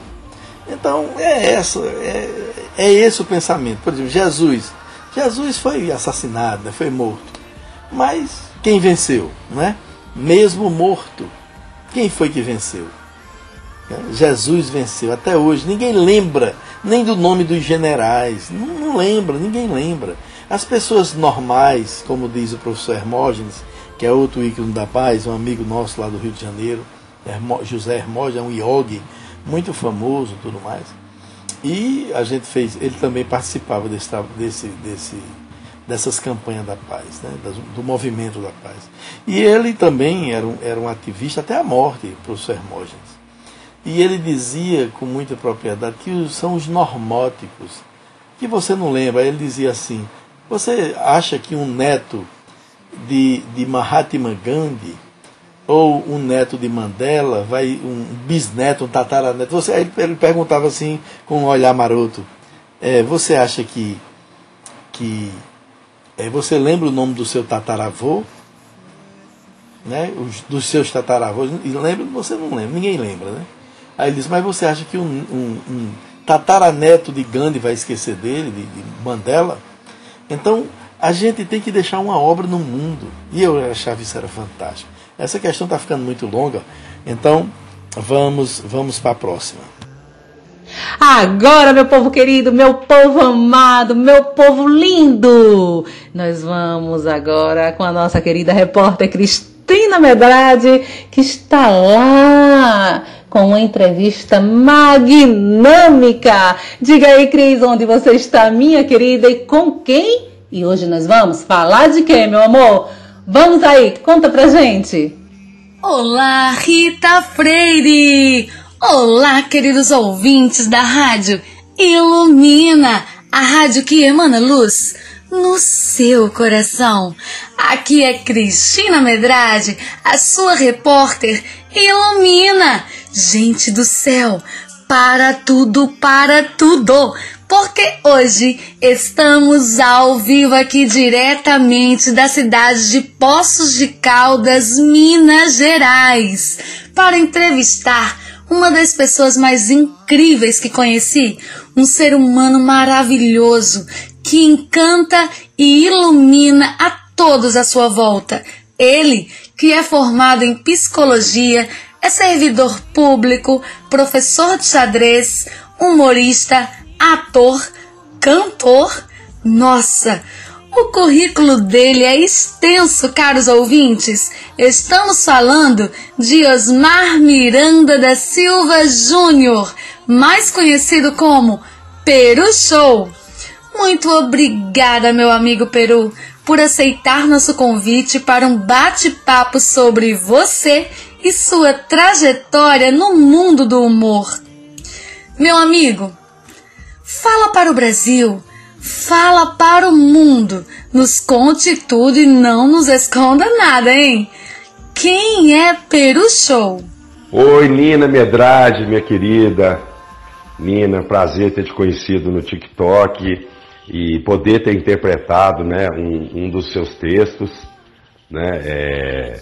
Então é essa, é, é esse o pensamento. Por exemplo, Jesus, Jesus foi assassinado, né, foi morto, mas quem venceu, não é? Mesmo morto, quem foi que venceu? Jesus venceu. Até hoje ninguém lembra nem do nome dos generais. Não, não lembra, ninguém lembra. As pessoas normais, como diz o professor Hermógenes, que é outro ícone da paz, um amigo nosso lá do Rio de Janeiro, José Hermógenes, é um yogi muito famoso tudo mais. E a gente fez, ele também participava desse, desse, desse dessas campanhas da paz, né, do movimento da paz. E ele também era um, era um ativista até a morte, professor Hermógenes. E ele dizia com muita propriedade que são os normóticos, que você não lembra. Ele dizia assim: você acha que um neto de, de Mahatma Gandhi ou um neto de Mandela vai um bisneto, um tataraneto? Você, ele, ele perguntava assim com um olhar maroto: é, você acha que que é, você lembra o nome do seu tataravô? Né? Os, dos seus tataravôs? E lembra? Você não lembra, ninguém lembra, né? Aí ele disse, mas você acha que um, um, um tataraneto de Gandhi vai esquecer dele, de, de Mandela? Então, a gente tem que deixar uma obra no mundo. E eu achava isso era fantástico. Essa questão está ficando muito longa, então vamos, vamos para a próxima. Agora, meu povo querido, meu povo amado, meu povo lindo, nós vamos agora com a nossa querida repórter Cristina Medrade, que está lá com uma entrevista magnâmica. Diga aí, Cris, onde você está, minha querida, e com quem? E hoje nós vamos falar de quem, meu amor? Vamos aí, conta pra gente. Olá, Rita Freire! Olá, queridos ouvintes da rádio Ilumina, a rádio que emana luz no seu coração. Aqui é Cristina Medrade, a sua repórter Ilumina. Gente do céu, para tudo, para tudo porque hoje estamos ao vivo aqui diretamente da cidade de Poços de Caldas, Minas Gerais, para entrevistar uma das pessoas mais incríveis que conheci, um ser humano maravilhoso que encanta e ilumina a todos à sua volta. Ele, que é formado em psicologia, é servidor público, professor de xadrez, humorista, ator, cantor. Nossa, o currículo dele é extenso, caros ouvintes. Estamos falando de Osmar Miranda da Silva Júnior, mais conhecido como Peru Show. Muito obrigada, meu amigo Peru, por aceitar nosso convite para um bate-papo sobre você e sua trajetória no mundo do humor. Meu amigo, fala para o Brasil, fala para o mundo, nos conte tudo e não nos esconda nada, hein? Quem é Peru Show? Oi, Nina Medrade, minha querida. Nina, prazer ter te conhecido no TikTok e poder ter interpretado né, um, um dos seus textos né, é,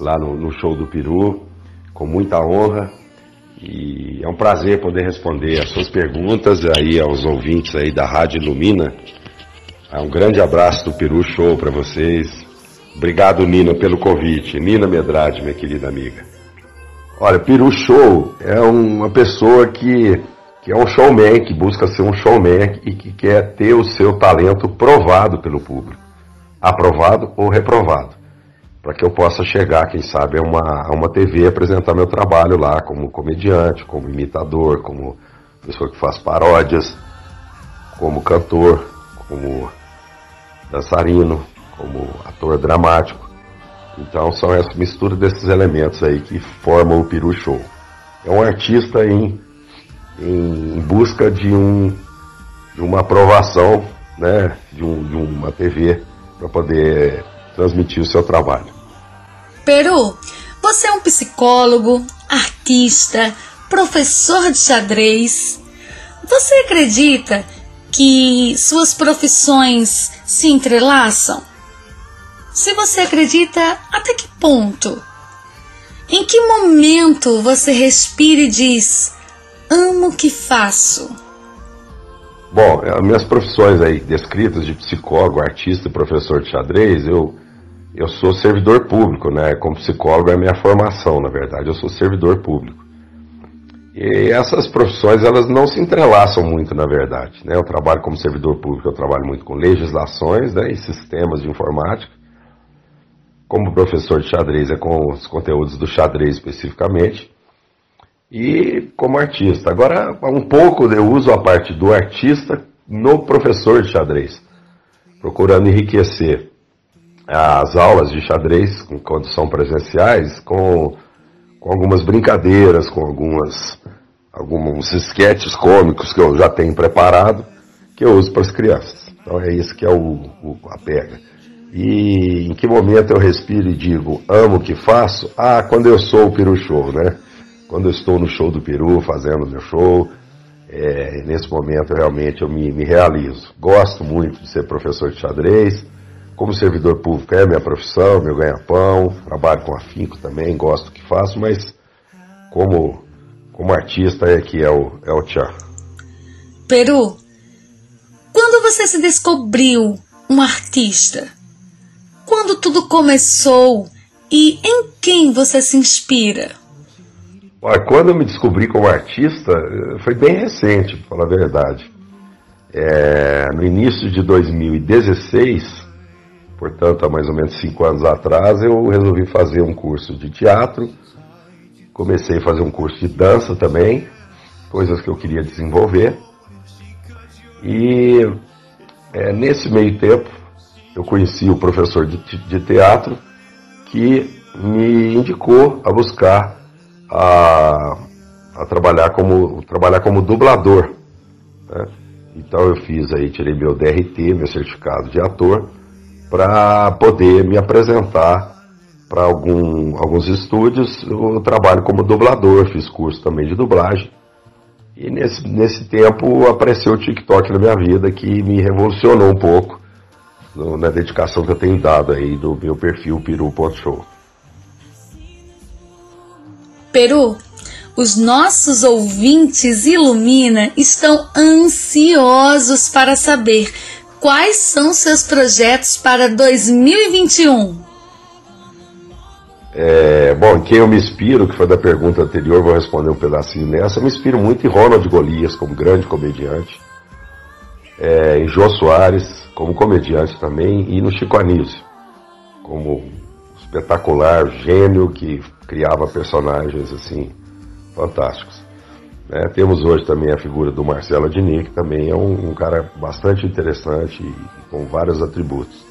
lá no, no, show do Peru, com muita honra. E é um prazer poder responder as suas perguntas aí aos ouvintes aí da Rádio Ilumina. Um grande abraço do Peru Show para vocês. Obrigado, Nina, pelo convite. Nina Medrade, minha querida amiga. Olha, Peru Show é uma pessoa que que é um showman, que busca ser um showman e que quer ter o seu talento provado pelo público, aprovado ou reprovado, para que eu possa chegar, quem sabe, a uma, a uma TV apresentar meu trabalho lá como comediante, como imitador, como pessoa que faz paródias, como cantor, como dançarino, como ator dramático. Então são essa mistura desses elementos aí que formam o Peru Show. É um artista em em busca de, um, de uma aprovação né, de, um, de uma TV para poder transmitir o seu trabalho. Peru, você é um psicólogo, artista, professor de xadrez. Você acredita que suas profissões se entrelaçam? Se você acredita, até que ponto? Em que momento você respira e diz: amo o que faço? Bom, as minhas profissões aí descritas de psicólogo, artista professor de xadrez, eu, eu sou servidor público, né? Como psicólogo é a minha formação, na verdade, eu sou servidor público. E essas profissões, elas não se entrelaçam muito, na verdade, né? Eu trabalho como servidor público, eu trabalho muito com legislações, né? E sistemas de informática. Como professor de xadrez, é com os conteúdos do xadrez especificamente e como artista. Agora, um pouco eu uso a parte do artista no professor de xadrez, procurando enriquecer as aulas de xadrez, com condição presenciais, com, com algumas brincadeiras, com algumas, alguns esquetes cômicos que eu já tenho preparado, que eu uso para as crianças. Então é isso que é o, o, a pega. E em que momento eu respiro e digo, amo o que faço? Ah, quando eu sou o peru show, né? quando eu estou no show do Peru, fazendo meu show, é, nesse momento realmente eu me, me, realizo. Gosto muito de ser professor de xadrez, como servidor público é minha profissão, meu ganha-pão, trabalho com afinco também, gosto do que faço, mas como, como artista é que é o, é o tchan. Peru, quando você se descobriu um artista? Quando tudo começou e em quem você se inspira? Olha, quando eu me descobri como artista, foi bem recente, para falar a verdade. É, no início de 2016, portanto, há mais ou menos cinco anos atrás, eu resolvi fazer um curso de teatro. Comecei a fazer um curso de dança também, coisas que eu queria desenvolver. E é, nesse meio tempo, eu conheci o professor de, de teatro que me indicou a buscar a, a trabalhar, como, trabalhar como dublador. Né? Então eu fiz aí, tirei meu DRT, meu certificado de ator, para poder me apresentar para algum, alguns estúdios. Eu trabalho como dublador, fiz curso também de dublagem. E nesse, nesse tempo apareceu o TikTok na minha vida que me revolucionou um pouco no, na dedicação que eu tenho dado aí do meu perfil peru.show. Peru, os nossos ouvintes Ilumina estão ansiosos para saber quais são seus projetos para 2021. É, bom, quem eu me inspiro, que foi da pergunta anterior, vou responder um pedacinho nessa. Eu me inspiro muito em Ronald Golias, como grande comediante, é, em Jô Soares, como comediante também, e no Chico Anísio, como espetacular gênio que criava personagens assim fantásticos. É, temos hoje também a figura do Marcelo Adini, que também é um, um cara bastante interessante e com vários atributos.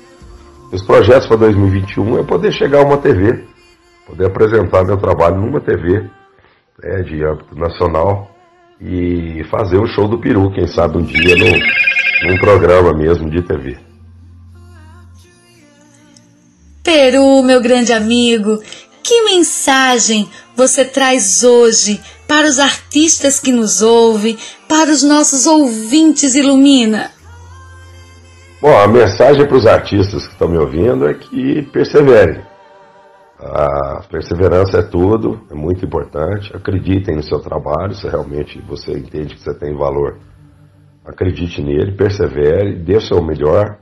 Os projetos para 2021 é poder chegar a uma TV, poder apresentar meu trabalho numa TV né, de âmbito nacional e fazer um show do peru, quem sabe um dia num, num programa mesmo de TV. Peru, meu grande amigo, que mensagem você traz hoje para os artistas que nos ouvem, para os nossos ouvintes Ilumina? Bom, a mensagem para os artistas que estão me ouvindo é que perseverem. A perseverança é tudo, é muito importante. Acreditem no seu trabalho, se realmente você entende que você tem valor. Acredite nele, persevere, dê o seu melhor,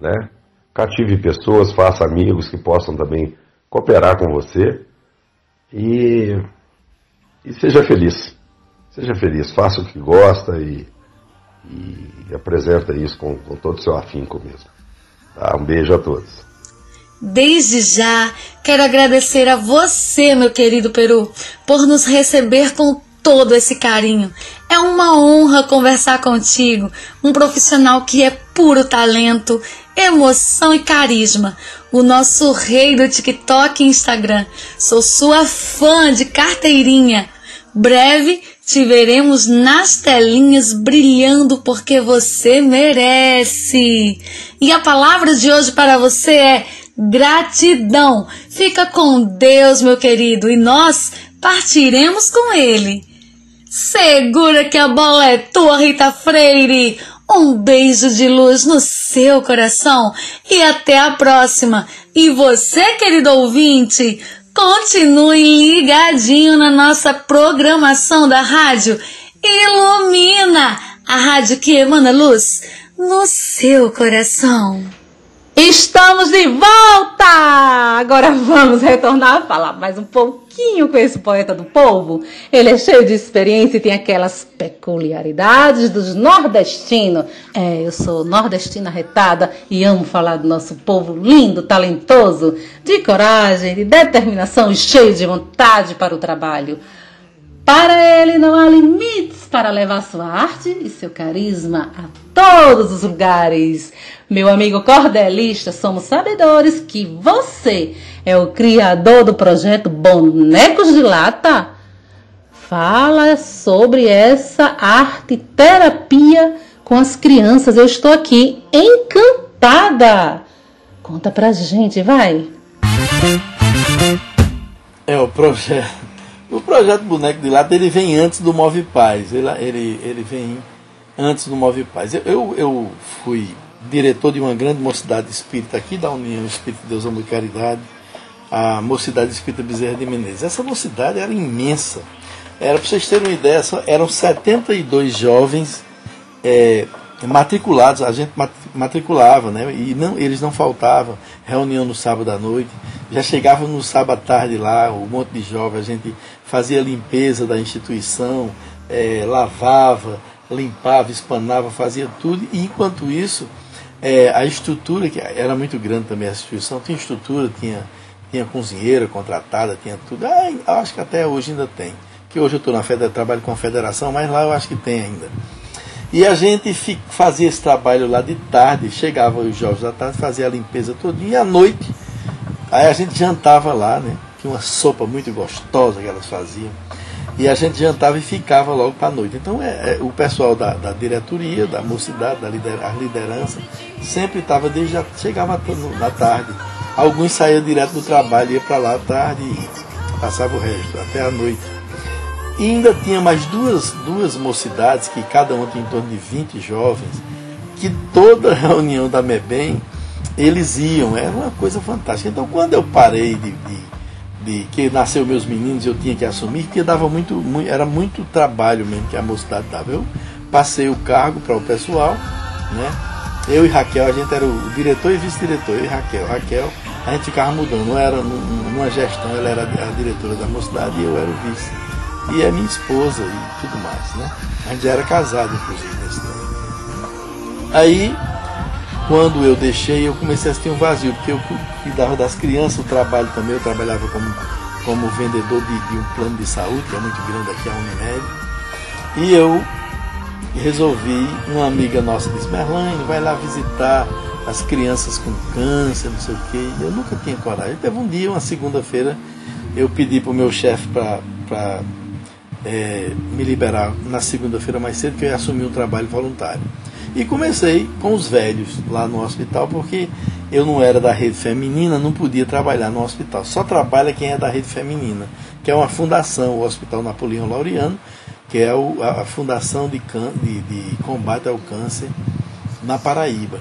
né? Cative pessoas, faça amigos que possam também cooperar com você e, e seja feliz. Seja feliz, faça o que gosta e, e apresenta isso com, com todo o seu afinco mesmo. Tá? Um beijo a todos. Desde já, quero agradecer a você, meu querido Peru, por nos receber com todo esse carinho. É uma honra conversar contigo, um profissional que é puro talento, emoção e carisma o nosso rei do TikTok e Instagram. Sou sua fã de carteirinha. Breve te veremos nas telinhas brilhando porque você merece. E a palavra de hoje para você é gratidão. Fica com Deus, meu querido, e nós partiremos com ele. Segura que a bola é tua, Rita Freire. Um beijo de luz no seu coração e até a próxima. E você, querido ouvinte, continue ligadinho na nossa programação da rádio Ilumina, a rádio que emana luz no seu coração. Estamos de volta! Agora vamos retornar a falar mais um pouquinho com esse poeta do povo. Ele é cheio de experiência e tem aquelas peculiaridades dos nordestinos. É, eu sou nordestina retada e amo falar do nosso povo lindo, talentoso, de coragem, de determinação e cheio de vontade para o trabalho. Para ele não há limites para levar sua arte e seu carisma a todos os lugares. Meu amigo cordelista, somos sabedores que você é o criador do projeto Bonecos de Lata. Fala sobre essa arte terapia com as crianças. Eu estou aqui encantada. Conta pra gente, vai. É o projeto o projeto Boneco de Lata ele vem antes do Move Paz. Ele, ele, ele vem antes do Move Paz. Eu, eu, eu, fui diretor de uma grande mocidade espírita aqui da União Espírita de Deus Amor e Caridade, a Mocidade Espírita Bezerra de Menezes. Essa mocidade era imensa. Era, para vocês terem uma ideia, eram 72 jovens é, matriculados, a gente matriculava, né? E não, eles não faltavam. Reunião no sábado à noite. Já chegava no sábado à tarde lá, um monte de jovens, a gente fazia limpeza da instituição, é, lavava, limpava, espanava, fazia tudo. E enquanto isso, é, a estrutura, que era muito grande também a instituição, tinha estrutura, tinha, tinha cozinheira contratada, tinha tudo. Ah, acho que até hoje ainda tem. Que hoje eu estou na federação, trabalho com a federação, mas lá eu acho que tem ainda. E a gente fazia esse trabalho lá de tarde, chegava os jovens da tarde, fazia a limpeza todinha, e à noite, aí a gente jantava lá, né? Tinha uma sopa muito gostosa que elas faziam. E a gente jantava e ficava logo para a noite. Então é, é, o pessoal da, da, diretoria, da mocidade, da lider, liderança, sempre estava desde já chegava na tarde. Alguns saíam direto do trabalho, ia para lá à tarde e passava o resto, até a noite. E ainda tinha mais duas, duas mocidades, que cada uma tinha em torno de 20 jovens, que toda reunião da MEBEM eles iam, era uma coisa fantástica. Então quando eu parei de, de, de que nasceu meus meninos eu tinha que assumir, que dava muito, muito, era muito trabalho mesmo que a mocidade dava. Eu passei o cargo para o pessoal, né? Eu e Raquel, a gente era o diretor e vice-diretor, eu e Raquel. Raquel a gente ficava mudando. era numa gestão, ela era a diretora da mocidade e eu era o vice. E é minha esposa e tudo mais, né? A gente já era casado, inclusive, nesse tempo. Aí, quando eu deixei, eu comecei a sentir um vazio, porque eu cuidava das crianças, o trabalho também, eu trabalhava como, como vendedor de, de um plano de saúde, que é muito grande aqui, a Unimed. E eu resolvi, uma amiga nossa disse, Merlane, vai lá visitar as crianças com câncer, não sei o quê. Eu nunca tinha coragem. Teve um dia, uma segunda-feira, eu pedi para o meu chefe para é, me liberar na segunda-feira mais cedo, que eu ia assumir um trabalho voluntário. E comecei com os velhos lá no hospital, porque eu não era da rede feminina, não podia trabalhar no hospital. Só trabalha quem é da rede feminina, que é uma fundação, o Hospital Napoleão Laureano, que é a, fundação de, can, de, de combate ao câncer na Paraíba.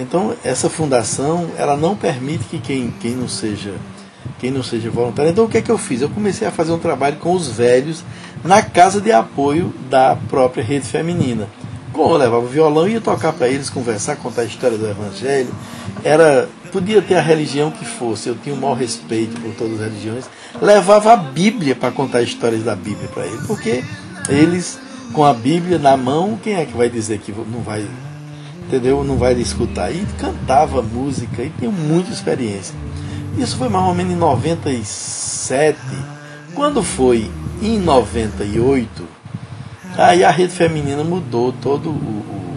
Então, essa fundação, ela não permite que quem, quem não seja quem não seja voluntário. Então, o que é que eu fiz? Eu comecei a fazer um trabalho com os velhos na casa de apoio da própria rede feminina. Como eu levava o violão, ia tocar para eles, conversar, contar a história do Evangelho. Era, podia ter a religião que fosse, eu tinha o maior respeito por todas as religiões. Levava a Bíblia para contar histórias da Bíblia para eles, porque eles, com a Bíblia na mão, quem é que vai dizer que não vai entendeu? Não vai escutar. E cantava música e tinha muita experiência. Isso foi mais ou menos em 97. Quando foi em 98, aí a rede feminina mudou todo o,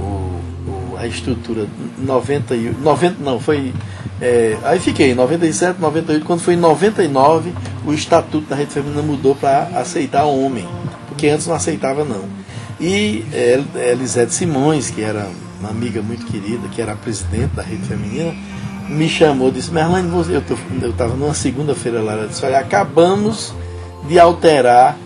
o, o a estrutura. 90, 90 não, foi. É, aí fiquei, 97, 98, quando foi em 99, o estatuto da rede feminina mudou para aceitar homem, porque antes não aceitava não. E é, Elisete Simões, que era uma amiga muito querida, que era a presidente da rede feminina, me chamou, disse, Merlane, eu estava numa segunda-feira lá, ela disse, olha, acabamos de alterar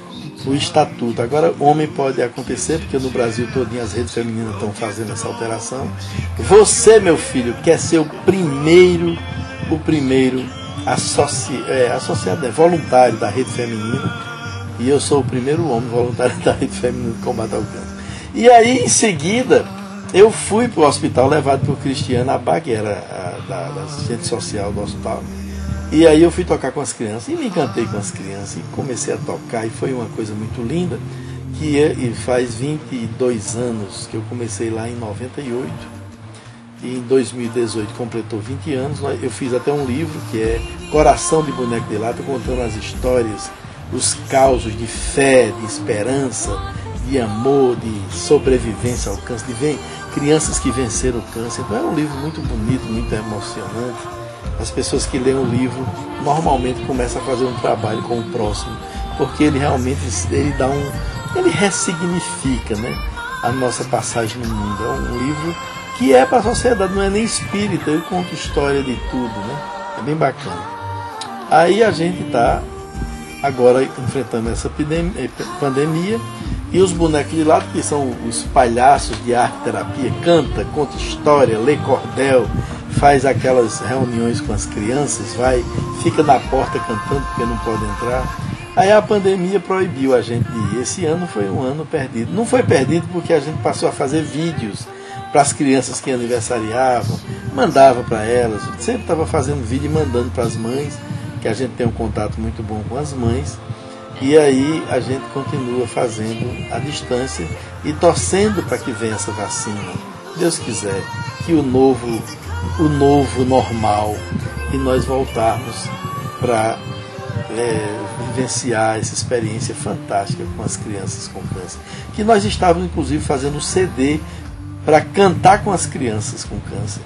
o estatuto. Agora homem pode acontecer, porque no Brasil todinho as redes femininas estão fazendo essa alteração. Você, meu filho, quer ser o primeiro, o primeiro associ, é, associado, é, voluntário da rede feminina e eu sou o primeiro homem voluntário da Rede Feminina de Combate ao Câncer. E aí, em seguida, eu fui para o hospital levado por Cristiana Abá, que era a, da, da assistente social do hospital. E aí eu fui tocar com as crianças e me encantei com as crianças e comecei a tocar e foi uma coisa muito linda que é, e faz 22 anos que eu comecei lá em 98 e em 2018 completou 20 anos. Eu fiz até um livro que é Coração de Boneco de Lata, contando as histórias os causos de fé, de esperança, de amor, de sobrevivência ao câncer, de ver crianças que venceram o câncer. Então é um livro muito bonito, muito emocionante. As pessoas que leem o livro normalmente começam a fazer um trabalho com o próximo, porque ele realmente ele dá um, ele ressignifica, né, a nossa passagem no mundo. É um livro que é para a sociedade, não é nem espírita. Eu conto história de tudo, né? É bem bacana. Aí a gente está agora enfrentando essa eh, pandemia. E os bonecos de lado, que são os palhaços de arte terapia, canta, conta história, lê cordel, faz aquelas reuniões com as crianças, vai, fica na porta cantando porque não pode entrar. Aí a pandemia proibiu a gente de ir. Esse ano foi um ano perdido. Não foi perdido porque a gente passou a fazer vídeos para as crianças que aniversariavam, mandava para elas, sempre estava fazendo vídeo e mandando para as mães que a gente tem um contato muito bom com as mães. E aí a gente continua fazendo a distância e torcendo para que venha essa vacina. Deus quiser que o novo, o novo normal e nós voltarmos para é, vivenciar essa experiência fantástica com as crianças com câncer. Que nós estávamos inclusive fazendo um CD para cantar com as crianças com câncer.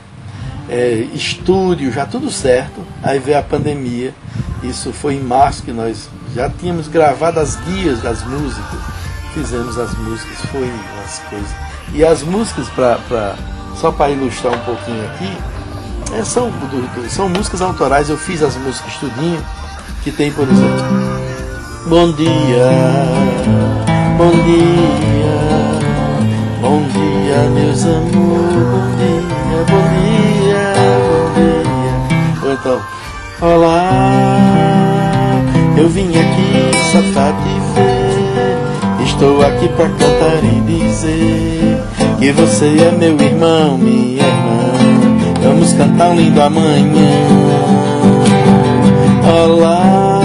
É, estúdio, já tudo certo. Aí veio a pandemia isso foi em março que nós já tínhamos gravado as guias das músicas, fizemos as músicas, foi umas coisas. E as músicas, pra, pra só para ilustrar um pouquinho aqui, é, são, são músicas autorais, eu fiz as músicas estudinho, que tem, por exemplo, Bom dia, bom dia, bom dia, meus amores, bom dia, bom dia, então, olá. Eu vim aqui só pra te ver. Estou aqui pra cantar e dizer que você é meu irmão, minha irmã. Vamos está tão lindo amanhã. Olá,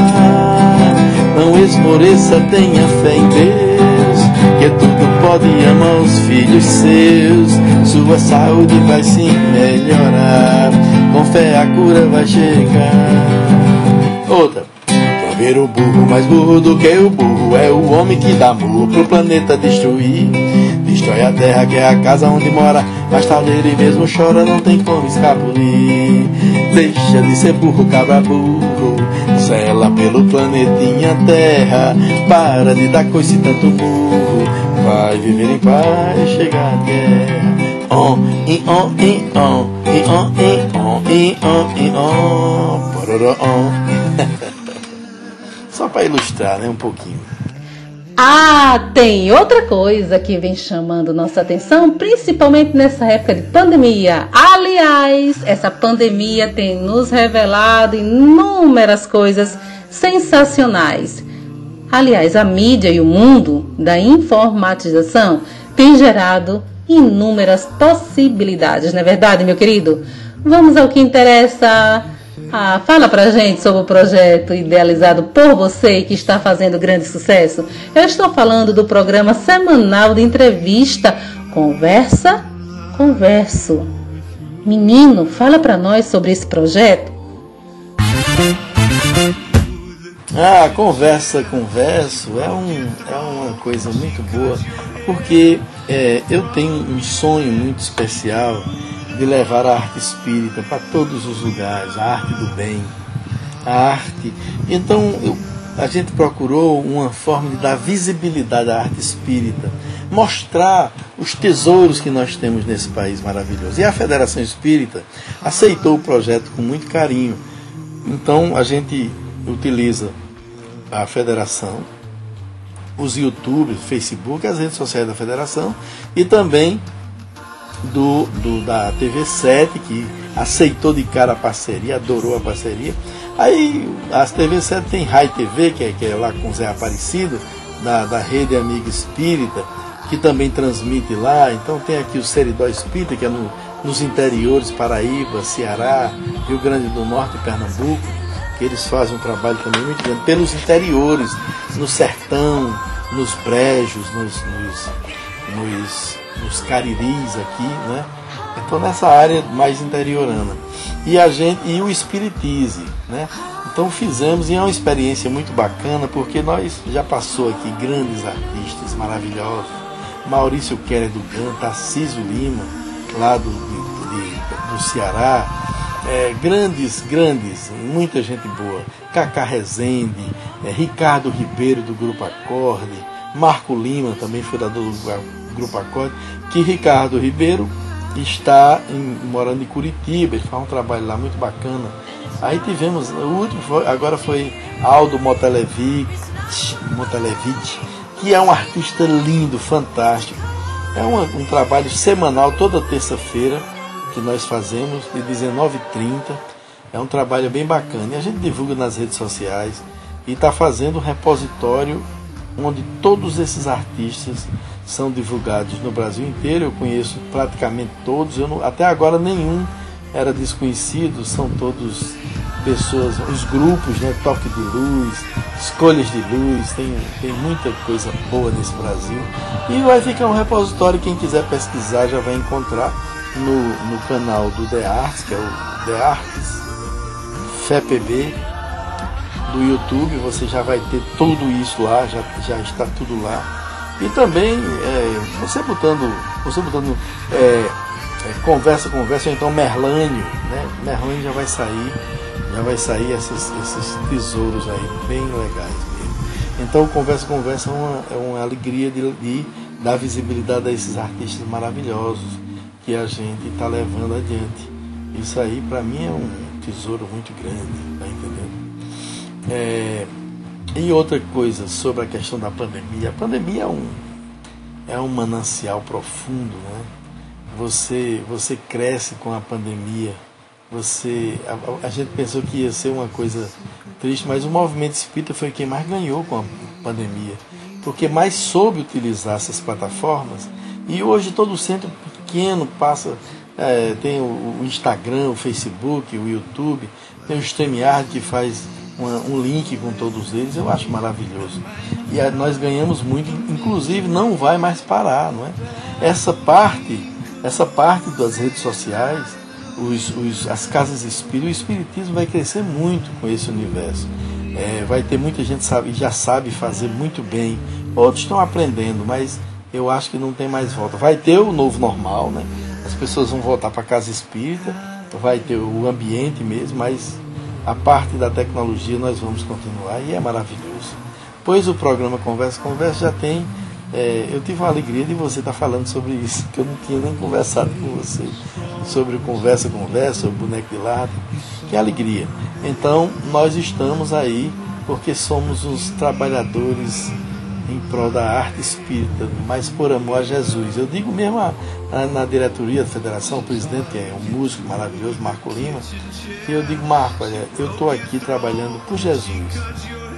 não esmoreça, tenha fé em Deus, que tudo pode amar os filhos seus. Sua saúde vai se melhorar, com fé a cura vai chegar. Outra. Pra ver o burro mais burro do que o burro é o homem que dá murro pro planeta destruir. Destrói a terra que é a casa onde mora, mas tal dele mesmo chora, não tem como escapulir. Deixa de ser burro, cabra burro, zela pelo planetinha Terra. Para de dar coice tanto burro, vai viver em paz, chegar à terra. On, in, on, in, on, in, on, in, on, in, on, in, on, pororó, on. Só para ilustrar, né, um pouquinho. Ah, tem outra coisa que vem chamando nossa atenção, principalmente nessa época de pandemia. Aliás, essa pandemia tem nos revelado inúmeras coisas sensacionais. Aliás, a mídia e o mundo da informatização tem gerado inúmeras possibilidades, não é verdade, meu querido? Vamos ao que interessa. Ah, fala pra gente sobre o projeto idealizado por você e que está fazendo grande sucesso. Eu estou falando do programa semanal de entrevista Conversa Converso. Menino, fala para nós sobre esse projeto. Ah, conversa, converso é, um, é uma coisa muito boa, porque é, eu tenho um sonho muito especial de levar a arte espírita para todos os lugares, a arte do bem, a arte. Então eu, a gente procurou uma forma de dar visibilidade à arte espírita, mostrar os tesouros que nós temos nesse país maravilhoso. E a Federação Espírita aceitou o projeto com muito carinho. Então a gente utiliza a federação, os YouTube, Facebook, as redes sociais da federação e também do, do, da TV7, que aceitou de cara a parceria, adorou a parceria. Aí as TV7 tem Rai TV, que é, que é lá com Zé Aparecido, da, da Rede Amiga Espírita, que também transmite lá. Então tem aqui o Seridó Espírita, que é no, nos interiores, Paraíba, Ceará, Rio Grande do Norte Pernambuco, que eles fazem um trabalho também muito grande, pelos interiores, no sertão, nos brejos, nos, nos, nos nos cariris aqui, né? Então nessa área mais interiorana. E a gente e o espiritismo, né? Então fizemos e é uma experiência muito bacana porque nós já passou aqui grandes artistas maravilhosos, Maurício Keller do Gan, Tarcísio Lima, lá do, de, de, do Ceará, é, grandes, grandes, muita gente boa, Cacá Rezende, é, Ricardo Ribeiro do Grupo Acorde, Marco Lima, também fundador do Grupo Acorde, que Ricardo Ribeiro está em, morando em Curitiba, ele faz um trabalho lá muito bacana. Aí tivemos, o último foi, agora foi Aldo Motelevich, que é um artista lindo, fantástico. É um, um trabalho semanal, toda terça-feira, que nós fazemos, de 19h30. É um trabalho bem bacana. E a gente divulga nas redes sociais e está fazendo um repositório onde todos esses artistas são divulgados no Brasil inteiro. Eu conheço praticamente todos, eu não, até agora nenhum era desconhecido, são todos pessoas, os grupos, né, Toque de Luz, Escolhas de Luz, tem, tem muita coisa boa nesse Brasil. E vai ficar um repositório, quem quiser pesquisar já vai encontrar no, no canal do The Arts, que é o The Arts FEPB, do YouTube, você já vai ter tudo isso lá, já, já está tudo lá. E também é, você botando, você botando é, é, conversa, conversa, ou então Merlânio, né? Merlânio já vai sair, já vai sair esses, esses tesouros aí, bem legais mesmo. Então conversa, conversa é uma, é uma alegria de, de dar visibilidade a esses artistas maravilhosos que a gente está levando adiante. Isso aí para mim é um tesouro muito grande, tá entendendo? É, e outra coisa sobre a questão da pandemia. A pandemia é um, é um manancial profundo, né? Você, você cresce com a pandemia. Você, a, a, gente pensou que ia ser uma coisa triste, mas o movimento espírita foi quem mais ganhou com a pandemia, porque mais soube utilizar essas plataformas. E hoje todo centro pequeno passa é, tem o, o, Instagram, o Facebook, o YouTube, tem o StreamYard que faz uma, um link com todos eles, eu acho maravilhoso. E a, nós ganhamos muito, inclusive não vai mais parar, não é? Essa parte, essa parte das redes sociais, os, os, as casas espíritas, o espiritismo vai crescer muito com esse universo. É, vai ter muita gente sabe, já sabe fazer muito bem, outros estão aprendendo, mas eu acho que não tem mais volta. Vai ter o novo normal, né? As pessoas vão voltar para casa espírita, vai ter o ambiente mesmo, mas a parte da tecnologia nós vamos continuar e é maravilhoso. Pois o programa Conversa Conversa já tem. É, eu tive uma alegria de você estar tá falando sobre isso, que eu não tinha nem conversado com você sobre o Conversa Conversa, o boneco de lado. Que alegria. Então, nós estamos aí porque somos os trabalhadores em prol da arte espírita, mas por amor a Jesus. Eu digo mesmo a, a, na diretoria da federação, o presidente, é um músico maravilhoso, Marco Lima, e eu digo, Marco, olha, eu estou aqui trabalhando por Jesus.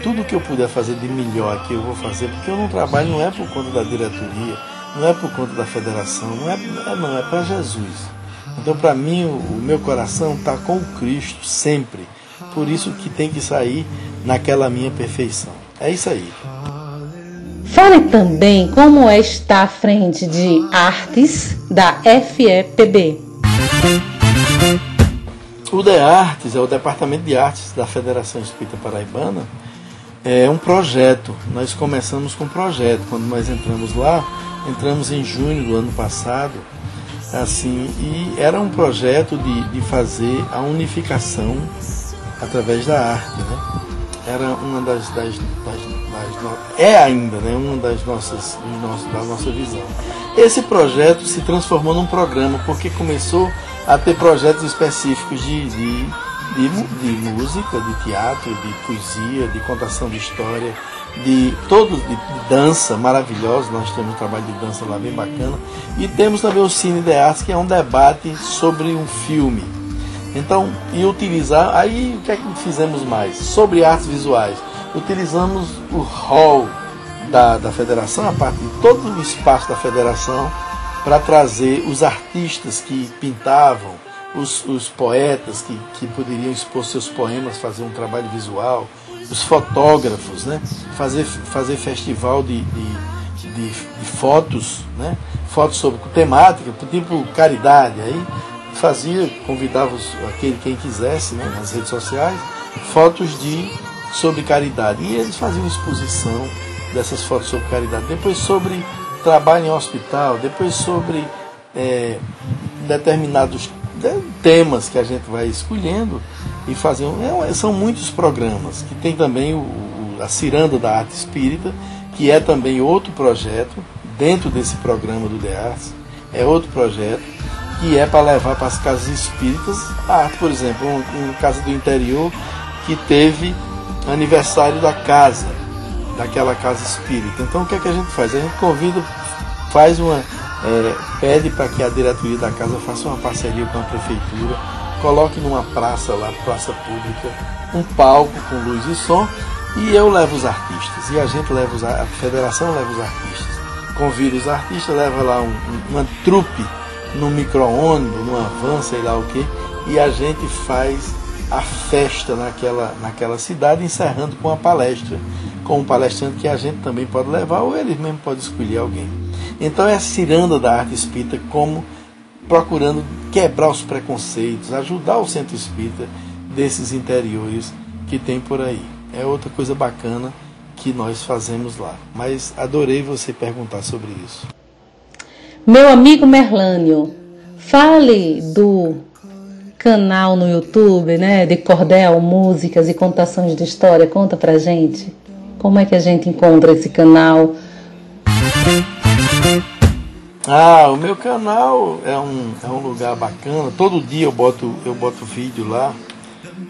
Tudo que eu puder fazer de melhor aqui eu vou fazer, porque eu não trabalho, não é por conta da diretoria, não é por conta da federação, não é, é não, é para Jesus. Então, para mim, o, o meu coração está com Cristo sempre. Por isso que tem que sair naquela minha perfeição. É isso aí. Fale também como é estar à frente de artes da FEPB. O DE Artes é o Departamento de Artes da Federação Espírita Paraibana. É um projeto. Nós começamos com um projeto. Quando nós entramos lá, entramos em junho do ano passado. Assim, e era um projeto de, de fazer a unificação através da arte. Né? Era uma das, das, das é ainda né, uma das nossas, da nossa visão. Esse projeto se transformou num programa porque começou a ter projetos específicos de, de, de, de música, de teatro, de poesia, de contação de história, de todos de dança maravilhosa. Nós temos um trabalho de dança lá bem bacana e temos também o Cine de Artes que é um debate sobre um filme. Então, e utilizar, aí o que é que fizemos mais? Sobre artes visuais utilizamos o hall da, da federação, a parte de todo o espaço da federação, para trazer os artistas que pintavam, os, os poetas que, que poderiam expor seus poemas, fazer um trabalho visual, os fotógrafos, né? fazer, fazer festival de, de, de, de fotos, né? fotos sobre temática, tipo caridade. Aí fazia, convidava os, aquele quem quisesse né? nas redes sociais, fotos de sobre caridade. E eles faziam exposição dessas fotos sobre caridade. Depois sobre trabalho em hospital, depois sobre é, determinados temas que a gente vai escolhendo e faziam. É, são muitos programas, que tem também o, o, a Ciranda da Arte Espírita, que é também outro projeto, dentro desse programa do DEARS, é outro projeto, que é para levar para as casas espíritas a arte, por exemplo, uma um casa do interior que teve aniversário da casa, daquela casa espírita. Então o que é que a gente faz? A gente convida, faz uma. É, pede para que a diretoria da casa faça uma parceria com a prefeitura, coloque numa praça lá, praça pública, um palco com luz e som, e eu levo os artistas, e a gente leva os, a federação leva os artistas. Convida os artistas, leva lá um, uma trupe no micro-ônibus, numa van, sei lá o que, e a gente faz a festa naquela, naquela cidade, encerrando com a palestra, com um palestrante que a gente também pode levar ou eles mesmo podem escolher alguém. Então é a ciranda da arte espírita como procurando quebrar os preconceitos, ajudar o centro espírita desses interiores que tem por aí. É outra coisa bacana que nós fazemos lá. Mas adorei você perguntar sobre isso. Meu amigo Merlânio, fale do canal no YouTube, né, de cordel, músicas e contações de história. Conta pra gente. Como é que a gente encontra esse canal? Ah, o meu canal é um, é um lugar bacana. Todo dia eu boto, eu boto vídeo lá.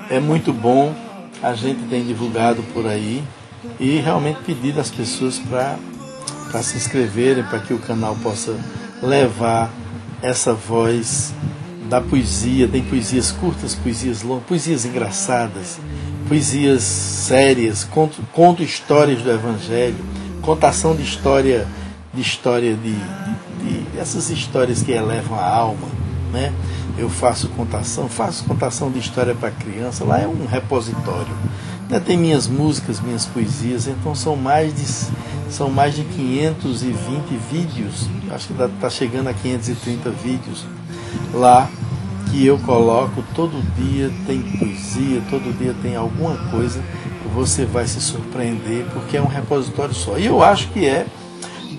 É muito bom. A gente tem divulgado por aí. E realmente pedir às pessoas para se inscreverem, para que o canal possa levar essa voz da poesia, tem poesias curtas, poesias longas, poesias engraçadas, poesias sérias, conto, conto histórias do Evangelho, contação de história, de história de, de, de essas histórias que elevam a alma, né? Eu faço contação, faço contação de história para criança. Lá é um repositório. Né? Tem minhas músicas, minhas poesias. Então são mais de são mais de 520 vídeos. Acho que está chegando a 530 vídeos lá que eu coloco todo dia tem poesia, todo dia tem alguma coisa você vai se surpreender porque é um repositório só. E eu acho que é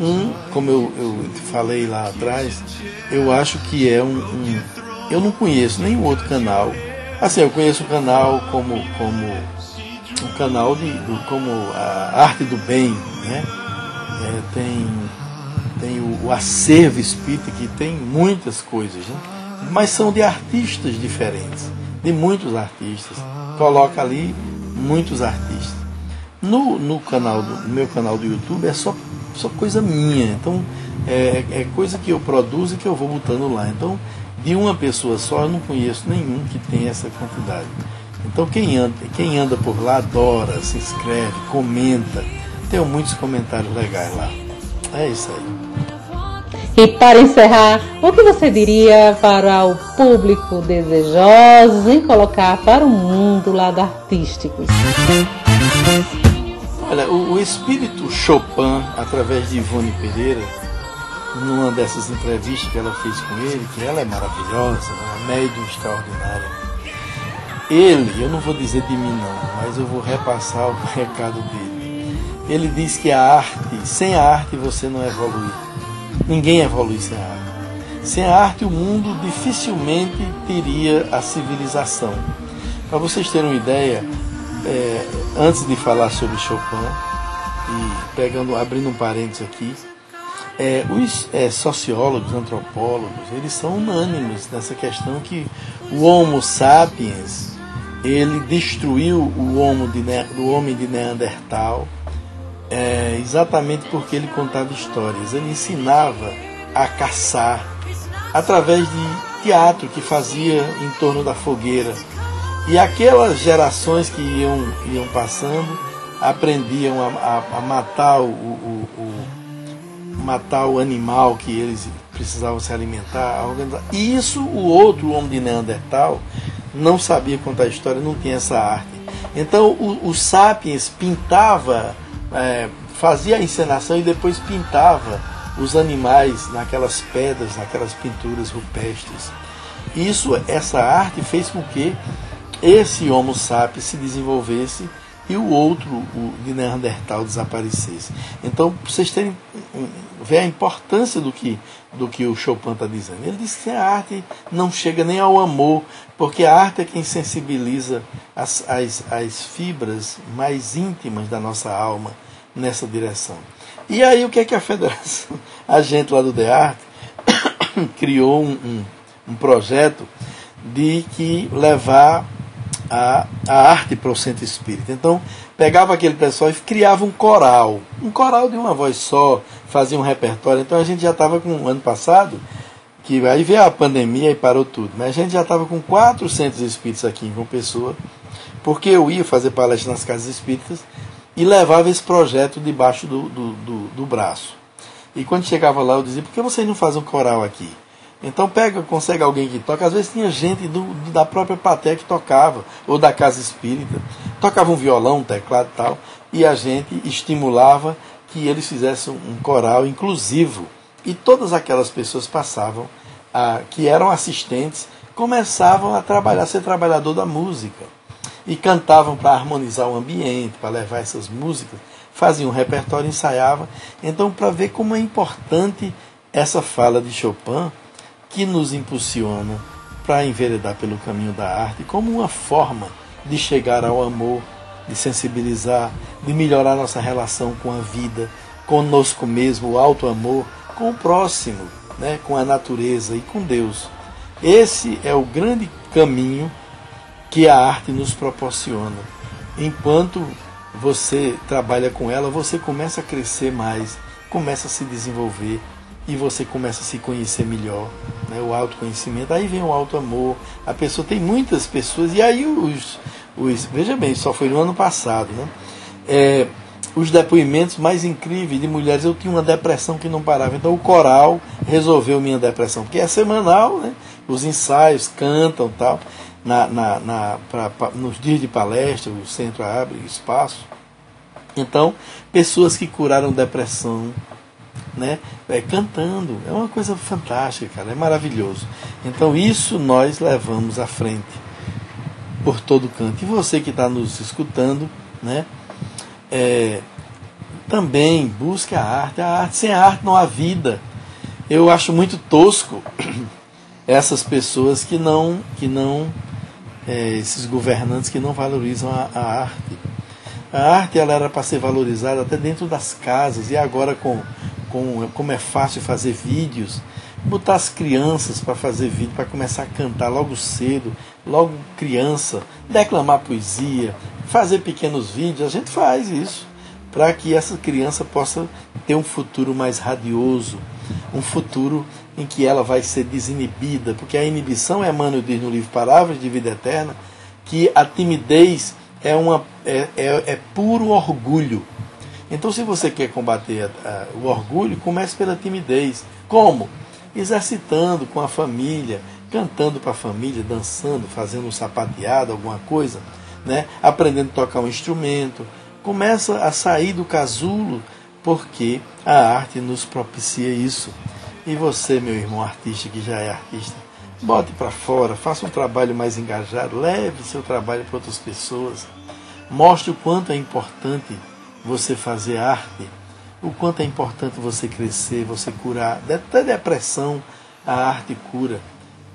um, como eu, eu falei lá atrás, eu acho que é um, um, Eu não conheço nenhum outro canal. Assim, eu conheço o canal como, como um canal de, do, como a arte do bem, né? É, tem tem o, o acervo espírita que tem muitas coisas, né? Mas são de artistas diferentes, de muitos artistas. Coloca ali muitos artistas. No, no canal do, no meu canal do YouTube é só, só coisa minha. Então é, é coisa que eu produzo e que eu vou botando lá. Então, de uma pessoa só eu não conheço nenhum que tenha essa quantidade. Então quem anda, quem anda por lá adora, se inscreve, comenta. Tenho muitos comentários legais lá. É isso aí. E para encerrar, o que você diria para o público desejoso em colocar para o mundo lado artístico? Olha, o, o espírito Chopin, através de Ivone Pereira, numa dessas entrevistas que ela fez com ele, que ela é maravilhosa, uma médium extraordinária. Ele, eu não vou dizer de mim não, mas eu vou repassar o recado dele. Ele diz que a arte, sem a arte você não evolui Ninguém evolui sem arte. Sem arte, o mundo dificilmente teria a civilização. Para vocês terem uma ideia, é, antes de falar sobre Chopin, e pegando, abrindo um parênteses aqui, é, os é, sociólogos, antropólogos, eles são unânimes nessa questão que o Homo sapiens ele destruiu o homo de, o homem de Neandertal, é, exatamente porque ele contava histórias. Ele ensinava a caçar através de teatro que fazia em torno da fogueira. E aquelas gerações que iam, iam passando aprendiam a, a, a matar o, o, o, matar o animal que eles precisavam se alimentar. E isso o outro, o homem de Neandertal, não sabia contar história, não tinha essa arte. Então o, o Sapiens pintava é, fazia a encenação e depois pintava os animais naquelas pedras, naquelas pinturas rupestres. Isso, essa arte fez com que esse Homo sapiens se desenvolvesse e o outro, o de Neandertal, desaparecesse. Então, vocês terem ver a importância do que, do que o Chopin está dizendo. Ele diz que a arte não chega nem ao amor, porque a arte é quem sensibiliza as, as, as fibras mais íntimas da nossa alma nessa direção. E aí o que é que a federação, a gente lá do DEARTE, criou um, um, um, projeto de que levar a, a arte para o centro espírita. Então, pegava aquele pessoal e criava um coral, um coral de uma voz só, fazia um repertório. Então a gente já estava com, ano passado, que aí veio a pandemia e parou tudo, mas a gente já estava com quatro centros espíritas aqui em João Pessoa, porque eu ia fazer palestra nas casas espíritas e levava esse projeto debaixo do, do, do, do braço. E quando chegava lá, eu dizia: por que vocês não fazem um coral aqui? Então pega, consegue alguém que toca. Às vezes tinha gente do, da própria plateia que tocava, ou da casa espírita. Tocava um violão, um teclado e tal. E a gente estimulava que eles fizessem um coral inclusivo. E todas aquelas pessoas passavam, a, que eram assistentes, começavam a trabalhar, a ser trabalhador da música. E cantavam para harmonizar o ambiente, para levar essas músicas. Faziam um repertório, ensaiavam. Então, para ver como é importante essa fala de Chopin, que nos impulsiona para enveredar pelo caminho da arte como uma forma de chegar ao amor, de sensibilizar, de melhorar nossa relação com a vida, conosco mesmo, o alto amor, com o próximo, né, com a natureza e com Deus. Esse é o grande caminho que a arte nos proporciona. Enquanto você trabalha com ela, você começa a crescer mais, começa a se desenvolver e você começa a se conhecer melhor, né? o autoconhecimento. Aí vem o alto amor. A pessoa tem muitas pessoas, e aí os, os veja bem, só foi no ano passado, né? É, os depoimentos mais incríveis de mulheres. Eu tinha uma depressão que não parava. Então o coral resolveu minha depressão, porque é semanal, né? os ensaios, cantam tal, na, na, na pra, pra, nos dias de palestra, o centro abre espaço. Então, pessoas que curaram depressão, né, é, cantando, é uma coisa fantástica, cara, é maravilhoso. Então, isso nós levamos à frente por todo canto. E você que está nos escutando, né, é, também busque a arte. A arte. Sem a arte não há vida. Eu acho muito tosco essas pessoas que não, que não é, esses governantes que não valorizam a, a arte. A arte ela era para ser valorizada até dentro das casas e agora com, com como é fácil fazer vídeos, botar as crianças para fazer vídeo, para começar a cantar logo cedo, logo criança, declamar poesia, fazer pequenos vídeos, a gente faz isso para que essa criança possa ter um futuro mais radioso, um futuro em que ela vai ser desinibida, porque a inibição, Emmanuel diz no livro Palavras de Vida Eterna, que a timidez é, uma, é, é, é puro orgulho. Então, se você quer combater a, a, o orgulho, comece pela timidez. Como? Exercitando com a família, cantando para a família, dançando, fazendo um sapateado, alguma coisa, né? aprendendo a tocar um instrumento, começa a sair do casulo porque a arte nos propicia isso. E você, meu irmão artista que já é artista, bote para fora, faça um trabalho mais engajado, leve seu trabalho para outras pessoas. Mostre o quanto é importante você fazer arte, o quanto é importante você crescer, você curar. Até depressão, a arte cura.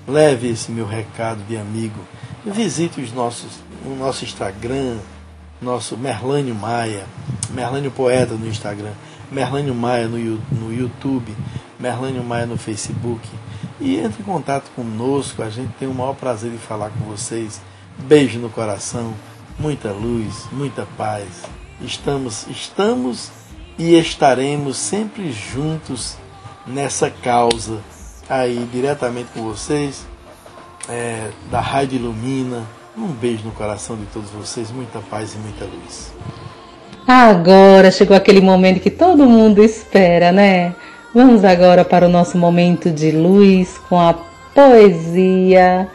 Leve esse meu recado de amigo. Visite os nossos, o nosso Instagram, nosso Merlânio Maia, Merlânio Poeta no Instagram, Merlânio Maia no, no YouTube, Merlânio Maia no Facebook. E entre em contato conosco, a gente tem o maior prazer de falar com vocês. Beijo no coração, muita luz, muita paz. Estamos, estamos e estaremos sempre juntos nessa causa aí diretamente com vocês, é, da Rádio Ilumina um beijo no coração de todos vocês, muita paz e muita luz. Agora chegou aquele momento que todo mundo espera, né? Vamos agora para o nosso momento de luz com a poesia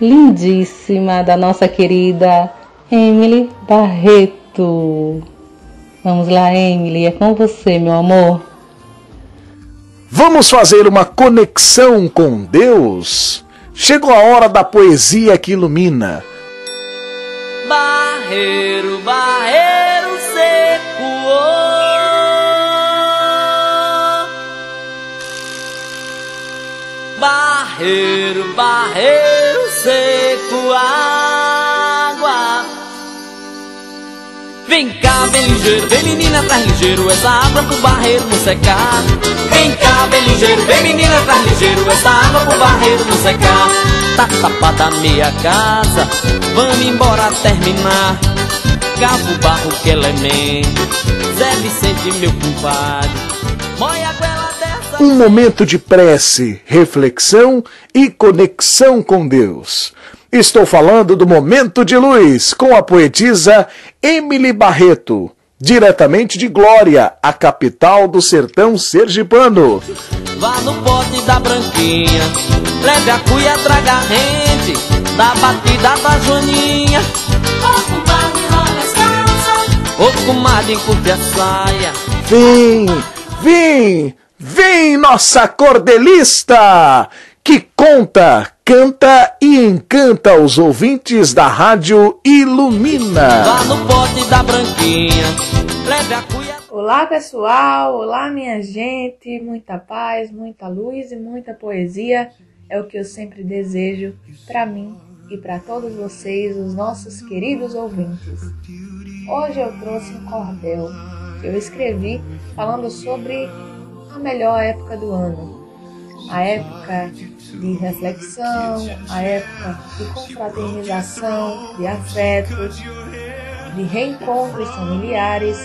lindíssima da nossa querida Emily Barreto. Vamos lá, Emily, é com você, meu amor. Vamos fazer uma conexão com Deus? Chegou a hora da poesia que ilumina barreiro, barreiro Barreiro, barreiro seco, água. Vem cá, bem ligeiro, vem menina, traz ligeiro essa água pro barreiro não secar. Vem cá, bem ligeiro, vem menina, traz ligeiro essa água pro barreiro não secar. Tá tapada a meia casa, vamos embora terminar. Cavo barro que elemento, Zé Vicente meu compadre, moia a goela dessa. Um momento de prece, reflexão e conexão com Deus. Estou falando do Momento de Luz com a poetisa Emily Barreto, diretamente de Glória, a capital do sertão sergipano. Vá no pote da branquinha, leve a cuia, traga a rente, da batida da joaninha. Ô comadre, rola as calças, ô comadre, encurte a saia. Vem, vem, vem nossa cordelista! que conta, canta e encanta os ouvintes da Rádio Ilumina. Vá no pote da branquinha, leve a cuia. Olá pessoal, olá minha gente, muita paz, muita luz e muita poesia é o que eu sempre desejo para mim e para todos vocês, os nossos queridos ouvintes. Hoje eu trouxe um cordel que eu escrevi falando sobre a melhor época do ano, a época de reflexão, a época de confraternização, de afetos, de reencontros familiares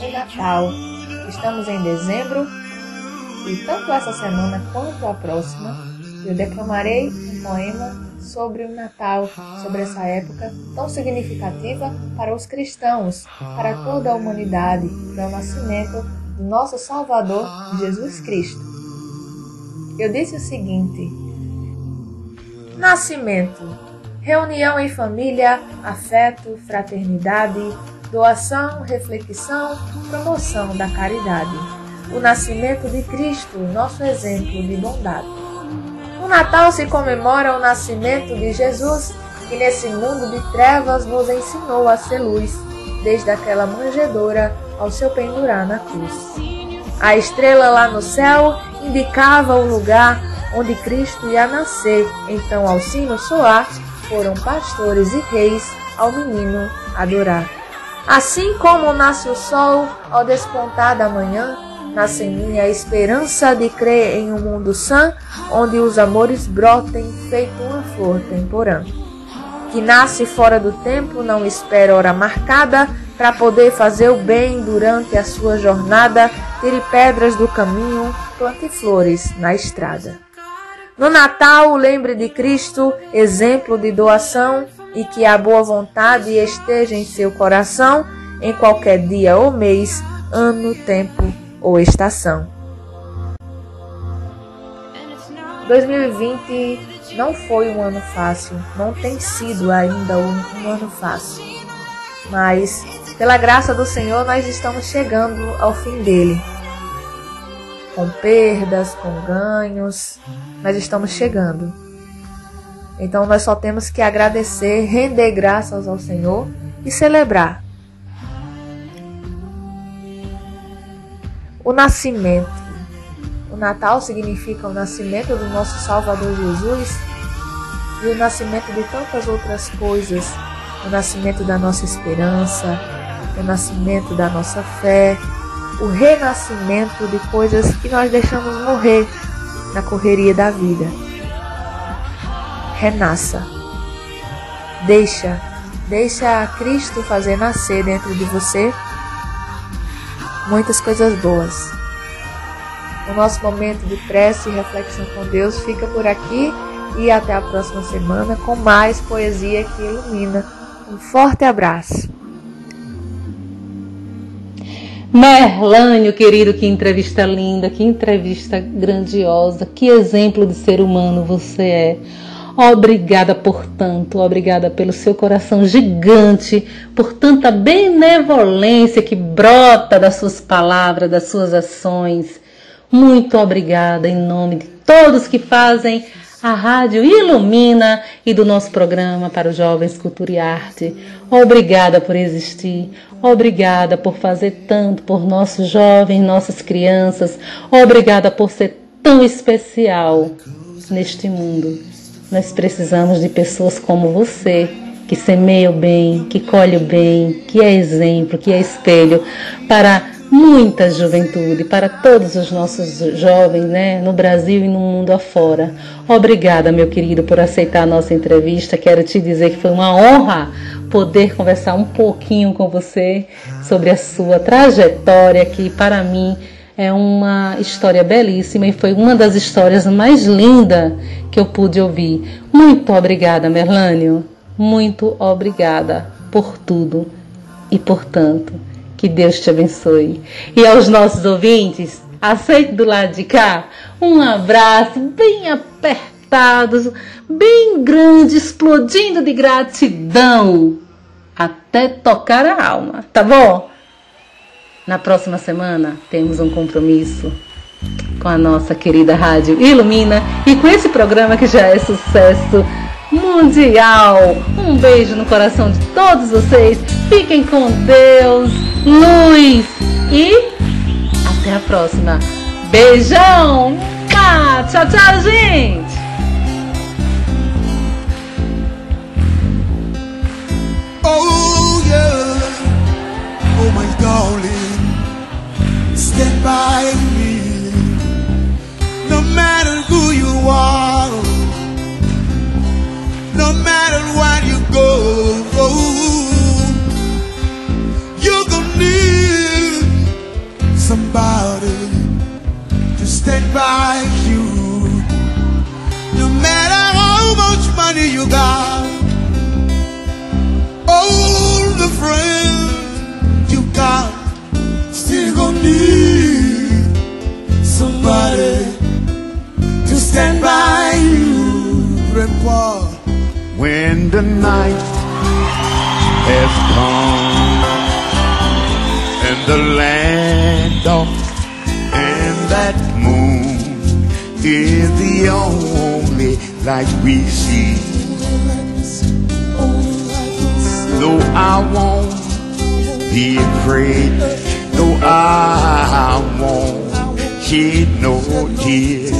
em Natal. Estamos em dezembro e tanto essa semana quanto a próxima eu declamarei um poema sobre o Natal, sobre essa época tão significativa para os cristãos, para toda a humanidade, do nascimento do nosso Salvador Jesus Cristo. Eu disse o seguinte: Nascimento. Reunião em família, afeto, fraternidade, doação, reflexão, promoção da caridade. O nascimento de Cristo, nosso exemplo de bondade. No Natal se comemora o nascimento de Jesus, que nesse mundo de trevas nos ensinou a ser luz, desde aquela manjedoura ao seu pendurar na cruz. A estrela lá no céu indicava o lugar onde Cristo ia nascer, então ao sino soar, foram pastores e reis ao menino adorar. Assim como nasce o sol ao despontar da manhã, nasce em mim a esperança de crer em um mundo sã, onde os amores brotem feito uma flor temporã. Que nasce fora do tempo, não espera hora marcada, para poder fazer o bem durante a sua jornada, tire pedras do caminho, plante flores na estrada. No Natal, lembre de Cristo, exemplo de doação, e que a boa vontade esteja em seu coração em qualquer dia ou mês, ano, tempo ou estação. 2020 não foi um ano fácil, não tem sido ainda um, ano fácil, mas pela graça do Senhor nós estamos chegando ao fim dele com perdas, com ganhos, nós estamos chegando. Então nós só temos que agradecer, render graças ao Senhor e celebrar. O nascimento. O Natal significa o nascimento do nosso Salvador Jesus e o nascimento de tantas outras coisas, o nascimento da nossa esperança, o nascimento da nossa fé, o renascimento de coisas que nós deixamos morrer na correria da vida. Renasça. Deixa, deixa Cristo fazer nascer dentro de você muitas coisas boas. O nosso momento de prece e reflexão com Deus fica por aqui e até a próxima semana com mais poesia que ilumina. Um forte abraço. Merlânio, querido, que entrevista linda, que entrevista grandiosa, que exemplo de ser humano você é. Obrigada por tanto, obrigada pelo seu coração gigante, por tanta benevolência que brota das suas palavras, das suas ações. Muito obrigada em nome de todos que fazem a rádio ilumina e do nosso programa para os jovens Cultura e Arte. Obrigada por existir, obrigada por fazer tanto por nossos jovens, nossas crianças, obrigada por ser tão especial neste mundo. Nós precisamos de pessoas como você, que semeia o bem, que colhe o bem, que é exemplo, que é espelho para muita juventude, para todos os nossos jovens, né, no Brasil e no mundo afora. Obrigada, meu querido, por aceitar a nossa entrevista. Quero te dizer que foi uma honra poder conversar um pouquinho com você sobre a sua trajetória, que para mim é uma história belíssima e foi uma das histórias mais lindas que eu pude ouvir. Muito obrigada, Merlânio. Muito obrigada por tudo e por tanto. Que Deus te abençoe. E aos nossos ouvintes, aceite do lado de cá um abraço bem apertado, bem grande, explodindo de gratidão, até tocar a alma, tá bom? Na próxima semana temos um compromisso com a nossa querida rádio Ilumina e com esse programa que já é sucesso mundial. Um beijo no coração de todos vocês. Fiquem com Deus, luz e até a próxima. Beijão! Tchau, tchau, gente! Oh yeah, oh my darling, stand by me. No matter who you are, no matter where you go, you're gonna need somebody to stand by you. No matter how much money you got, all the friends you got, still gonna need somebody to stand by you. Report when the night has come and the land of and that moon is the only light we see. Though I won't be afraid, though I won't shed no tears,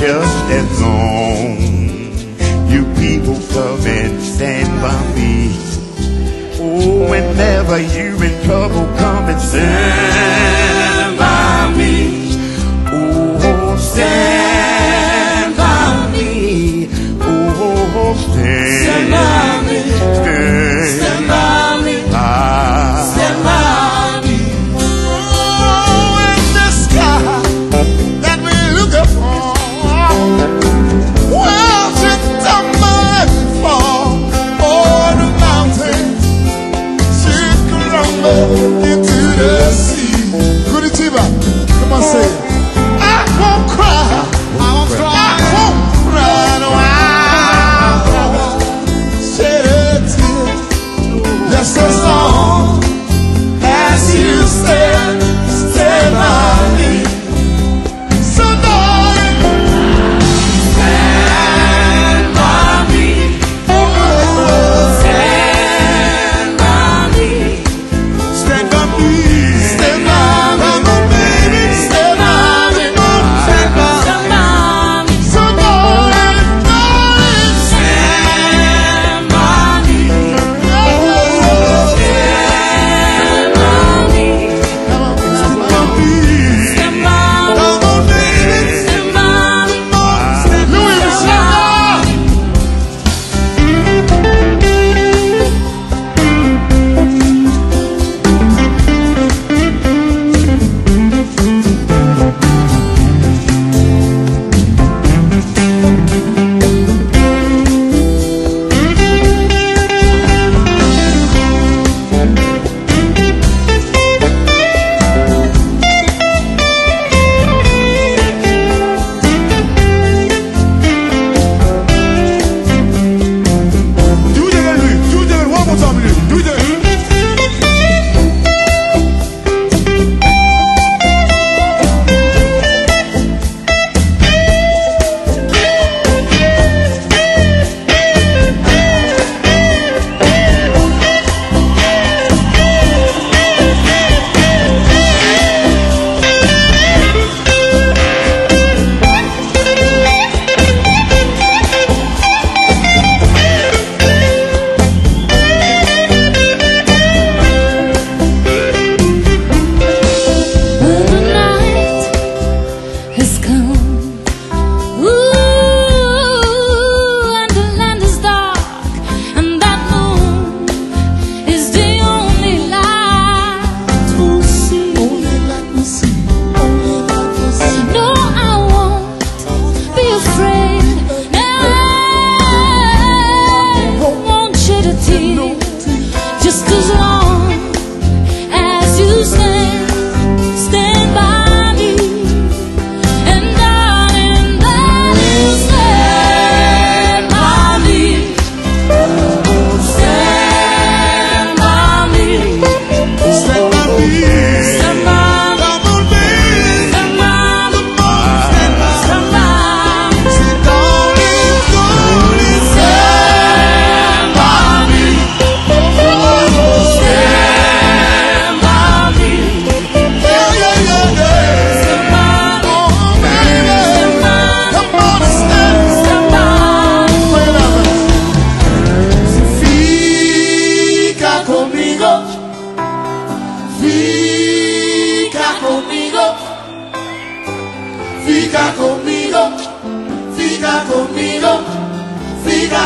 just as long you people come and stand by me. Oh, whenever you in trouble, come and stand by me. Oh, stand by me. Oh, stand, stand by me. Stand by me. Stand by me.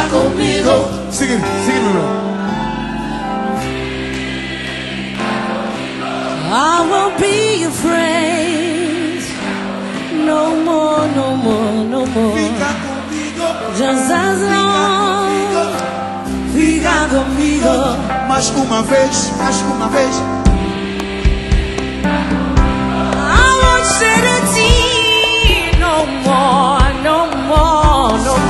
comigo. Sigue, sigue, meu irmão. I won't be afraid no more, no more, no more. Fica comigo, just as long. Fica comigo, mais uma vez, mais uma vez. I won't shed a tear no more, no more, no more.